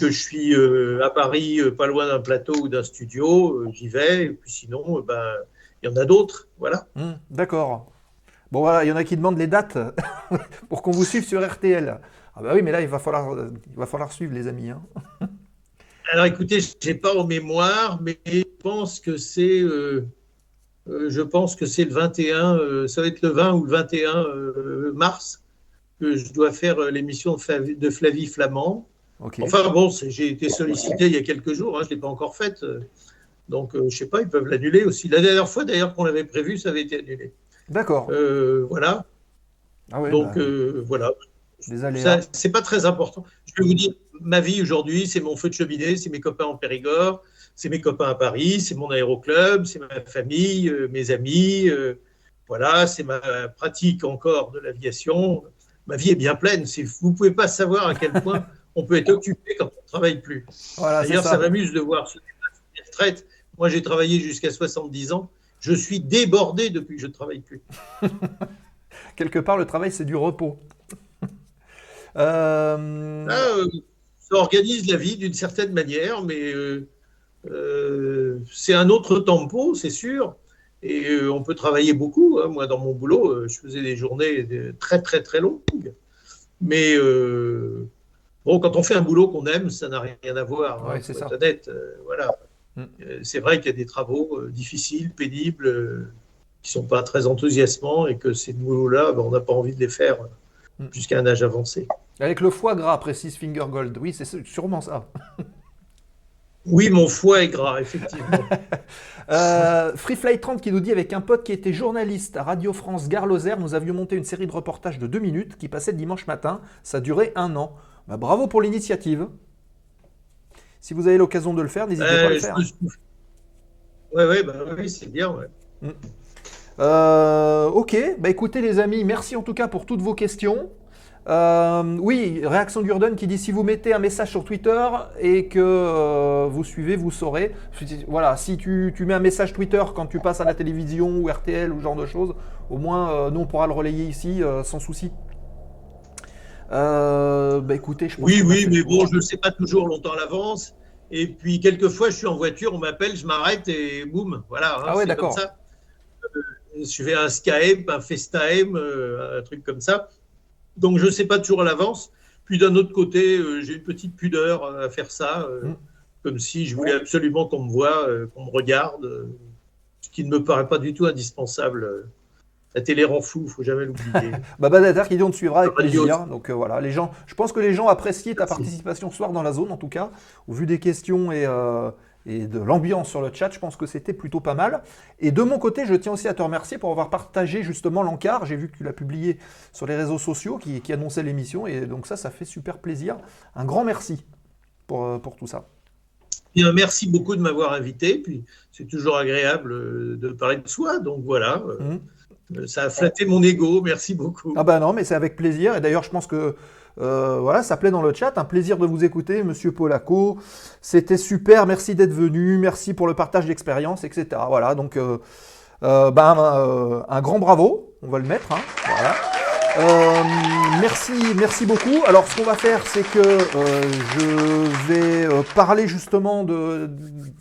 que je suis euh, à Paris, euh, pas loin d'un plateau ou d'un studio, euh, j'y vais. Et puis sinon, euh, ben, il y en a d'autres. Voilà. Hmm, D'accord. Bon voilà, il y en a qui demandent les dates pour qu'on vous suive sur RTL. Ah bah oui, mais là, il va falloir, euh, il va falloir suivre les amis. hein. Alors écoutez, je n'ai pas en mémoire, mais je pense que c'est euh, euh, je pense que c'est le 21, euh, ça va être le 20 ou le 21 euh, mars que je dois faire euh, l'émission de Flavie, Flamand. Enfin bon, j'ai été sollicité il y a quelques jours, hein, je ne l'ai pas encore faite. euh, donc euh, je ne sais pas, ils peuvent l'annuler aussi. La dernière fois d'ailleurs qu'on l'avait prévu, ça avait été annulé. D'accord. Euh, voilà, Ah ouais, donc bah, euh, voilà. aléas. c'est pas très important. Je vais vous dire, ma vie aujourd'hui, c'est mon feu de cheminée, c'est mes copains en Périgord, c'est mes copains à Paris, c'est mon aéroclub, c'est ma famille, euh, mes amis. euh, voilà, c'est ma pratique encore de l'aviation. Ma vie est bien pleine. C'est- Vous ne pouvez pas savoir à quel point on peut être occupé quand on ne travaille plus. Voilà, D'ailleurs, ça. ça m'amuse de voir passent les retraites. Moi, j'ai travaillé jusqu'à 70 ans. Je suis débordé depuis que je ne travaille plus. Quelque part, le travail, c'est du repos. Euh, Là, euh, ça organise la vie d'une certaine manière, mais euh, c'est un autre tempo, c'est sûr. Et euh, on peut travailler beaucoup. hein. Moi, dans mon boulot, euh, je faisais des journées très, très, très longues. Mais euh, bon, quand on fait un boulot qu'on aime, ça n'a rien à voir. Ouais, hein, c'est honnête, euh, voilà. Mm. Euh, c'est vrai qu'il y a des travaux euh, difficiles, pénibles, euh, qui sont pas très enthousiasmants et que ces boulots-là, ben, on n'a pas envie de les faire euh, Mm. jusqu'à un âge avancé. Avec le foie gras, précise Finger Gold. Oui, c'est sûrement ça. Oui, mon foie est gras, effectivement. Euh, Free Flight 30 qui nous dit avec un pote qui était journaliste à Radio France Gare Lozère, nous avions monté une série de reportages de deux minutes qui passait dimanche matin. Ça durait un an. Bah, bravo pour l'initiative. Si vous avez l'occasion de le faire, n'hésitez pas à Euh, le je faire. suis- Ouais, ouais, bah oui, c'est bien. Ouais. Euh, ok, bah écoutez les amis, merci en tout cas pour toutes vos questions. Euh, oui, réaction Gurdon qui dit si vous mettez un message sur Twitter et que euh, vous suivez, vous saurez. Voilà, si tu, tu mets un message Twitter quand tu passes à la télévision ou RTL ou ce genre de choses, au moins euh, nous on pourra le relayer ici sans souci. Bah écoutez, je pense Oui, a oui, mais bon, je ne sais pas toujours longtemps à l'avance. Et puis, quelquefois, je suis en voiture, on m'appelle, je m'arrête et boum, voilà. hein, Ah ouais, d'accord. je fais un Skype, un FaceTime, un truc comme ça. Donc, je ne sais pas toujours à l'avance. Puis, d'un autre côté, euh, j'ai une petite pudeur à faire ça, euh, Mm. comme si je voulais absolument qu'on me voit, euh, qu'on me regarde, euh, ce qui ne me paraît pas du tout indispensable. Euh, La télé rend fou, il faut jamais l'oublier. Bah, Badater qui dit on te suivra avec plaisir. Donc euh, voilà, les gens, je pense que les gens appréciaient ta Merci. participation ce soir dans la zone en tout cas, au vu des questions et, euh, et de l'ambiance sur le chat. Je pense que c'était plutôt pas mal. Et de mon côté, je tiens aussi à te remercier pour avoir partagé justement l'encart. J'ai vu que tu l'as publié sur les réseaux sociaux qui, qui annonçait l'émission. Et donc ça, ça fait super plaisir. Un grand merci pour, euh, pour tout ça. Bien, merci beaucoup de m'avoir invité. Puis c'est toujours agréable euh, de parler de soi. Donc voilà. euh, Mhm. Ça a flatté mon ego. Merci beaucoup. Ah bah non, mais c'est avec plaisir. Et d'ailleurs, je pense que euh, voilà, ça plaît dans le chat. Un plaisir de vous écouter, Monsieur Polaco. C'était super. Merci d'être venu. Merci pour le partage d'expérience, etc. Voilà, donc euh, euh, ben, un grand bravo. On va le mettre. hein. Merci, merci beaucoup. Alors, ce qu'on va faire, c'est que je vais parler justement de,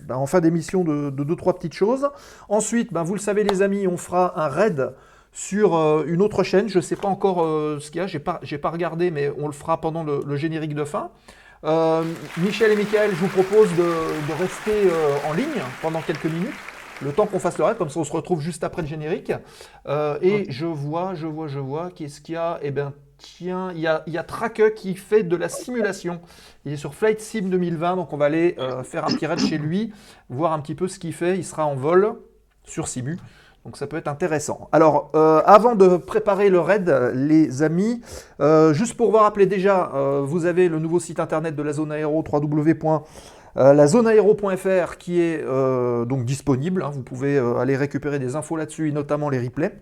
ben, en fin d'émission de, de deux trois petites choses. Ensuite, ben, vous le savez, les amis, on fera un raid sur euh, une autre chaîne. Je ne sais pas encore euh, ce qu'il y a, pas, j'ai pas regardé, mais on le fera pendant le, le générique de fin. Euh, Michel et Michael, je vous propose de, de rester en ligne pendant quelques minutes, le temps qu'on fasse le raid, comme ça on se retrouve juste après le générique. Et je vois, je vois, je vois, qu'est-ce qu'il y a Eh bien, tiens, il y a, il y a Traque qui fait de la simulation. Il est sur Flight Sim 2020, donc on va aller euh, faire un petit raid chez lui, voir un petit peu ce qu'il fait. Il sera en vol sur Simu. Donc ça peut être intéressant. Alors, euh, avant de préparer le raid, les amis, euh, juste pour vous rappeler déjà, euh, vous avez le nouveau site internet de la zone aéro, www.lazoneaero.fr, qui est donc disponible. hein. vous pouvez aller récupérer des infos là-dessus, et notamment les replays.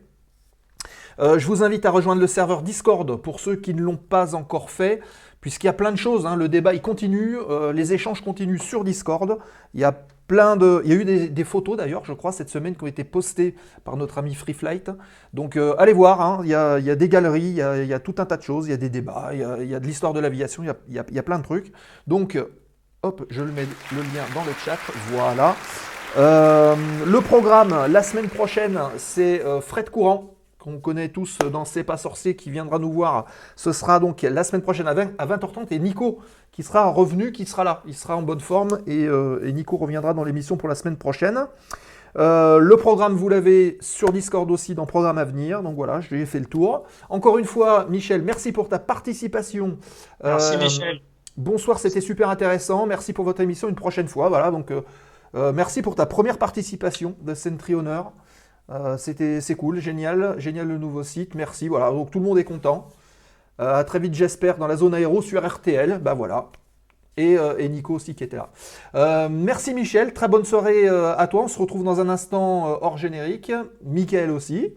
Je vous invite à rejoindre le serveur Discord pour ceux qui ne l'ont pas encore fait, puisqu'il y a plein de choses. hein. Le débat il continue, les échanges continuent sur Discord. Il y a il y a eu des, photos d'ailleurs, je crois, cette semaine qui ont été postées par notre ami Free Flight. Donc euh, allez voir. hein. Il, y a, des galeries, il y a, tout un tas de choses, il y a des débats, il y a, de l'histoire de l'aviation, il, y a- plein de trucs. Donc euh, hop, je le mets le lien dans le chat. Voilà. Euh, le programme la semaine prochaine, c'est euh, Fred Courant qu'on connaît tous dans C'est pas sorcier qui viendra nous voir. Ce sera donc la semaine prochaine à 20, à 20h30 et Nico qui sera revenu, qui sera là. Il sera en bonne forme et, euh, et Nico reviendra dans l'émission pour la semaine prochaine. Euh, le programme, vous l'avez sur Discord aussi dans Programme à venir. Donc voilà, je lui ai fait le tour. Encore une fois, Michel, merci pour ta participation. Merci Euh, Michel. Bonsoir, c'était super intéressant. Merci pour votre émission une prochaine fois. Voilà, donc merci pour ta première participation de Sentry Honor. Euh, c'était c'est cool, génial, génial le nouveau site. Merci. Voilà, donc tout le monde est content. Euh, à très vite, j'espère, dans la zone aéro sur RTL. Bah voilà. Et, euh, et Nico aussi qui était là. Euh, merci Michel, très bonne soirée à toi. On se retrouve dans un instant hors générique. Michael aussi.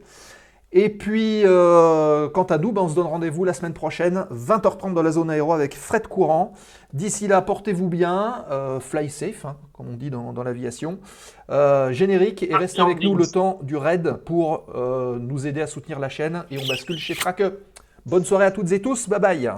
Et puis, euh, quant à nous, ben, on se donne rendez-vous la semaine prochaine, 20h30 dans la zone aéro avec Fred Courant. D'ici là, portez-vous bien, euh, fly safe, hein, comme on dit dans, dans l'aviation. Euh, générique et restez avec nous le temps du raid pour nous aider à soutenir la chaîne. Et on bascule chez Traque. Bonne soirée à toutes et tous, bye bye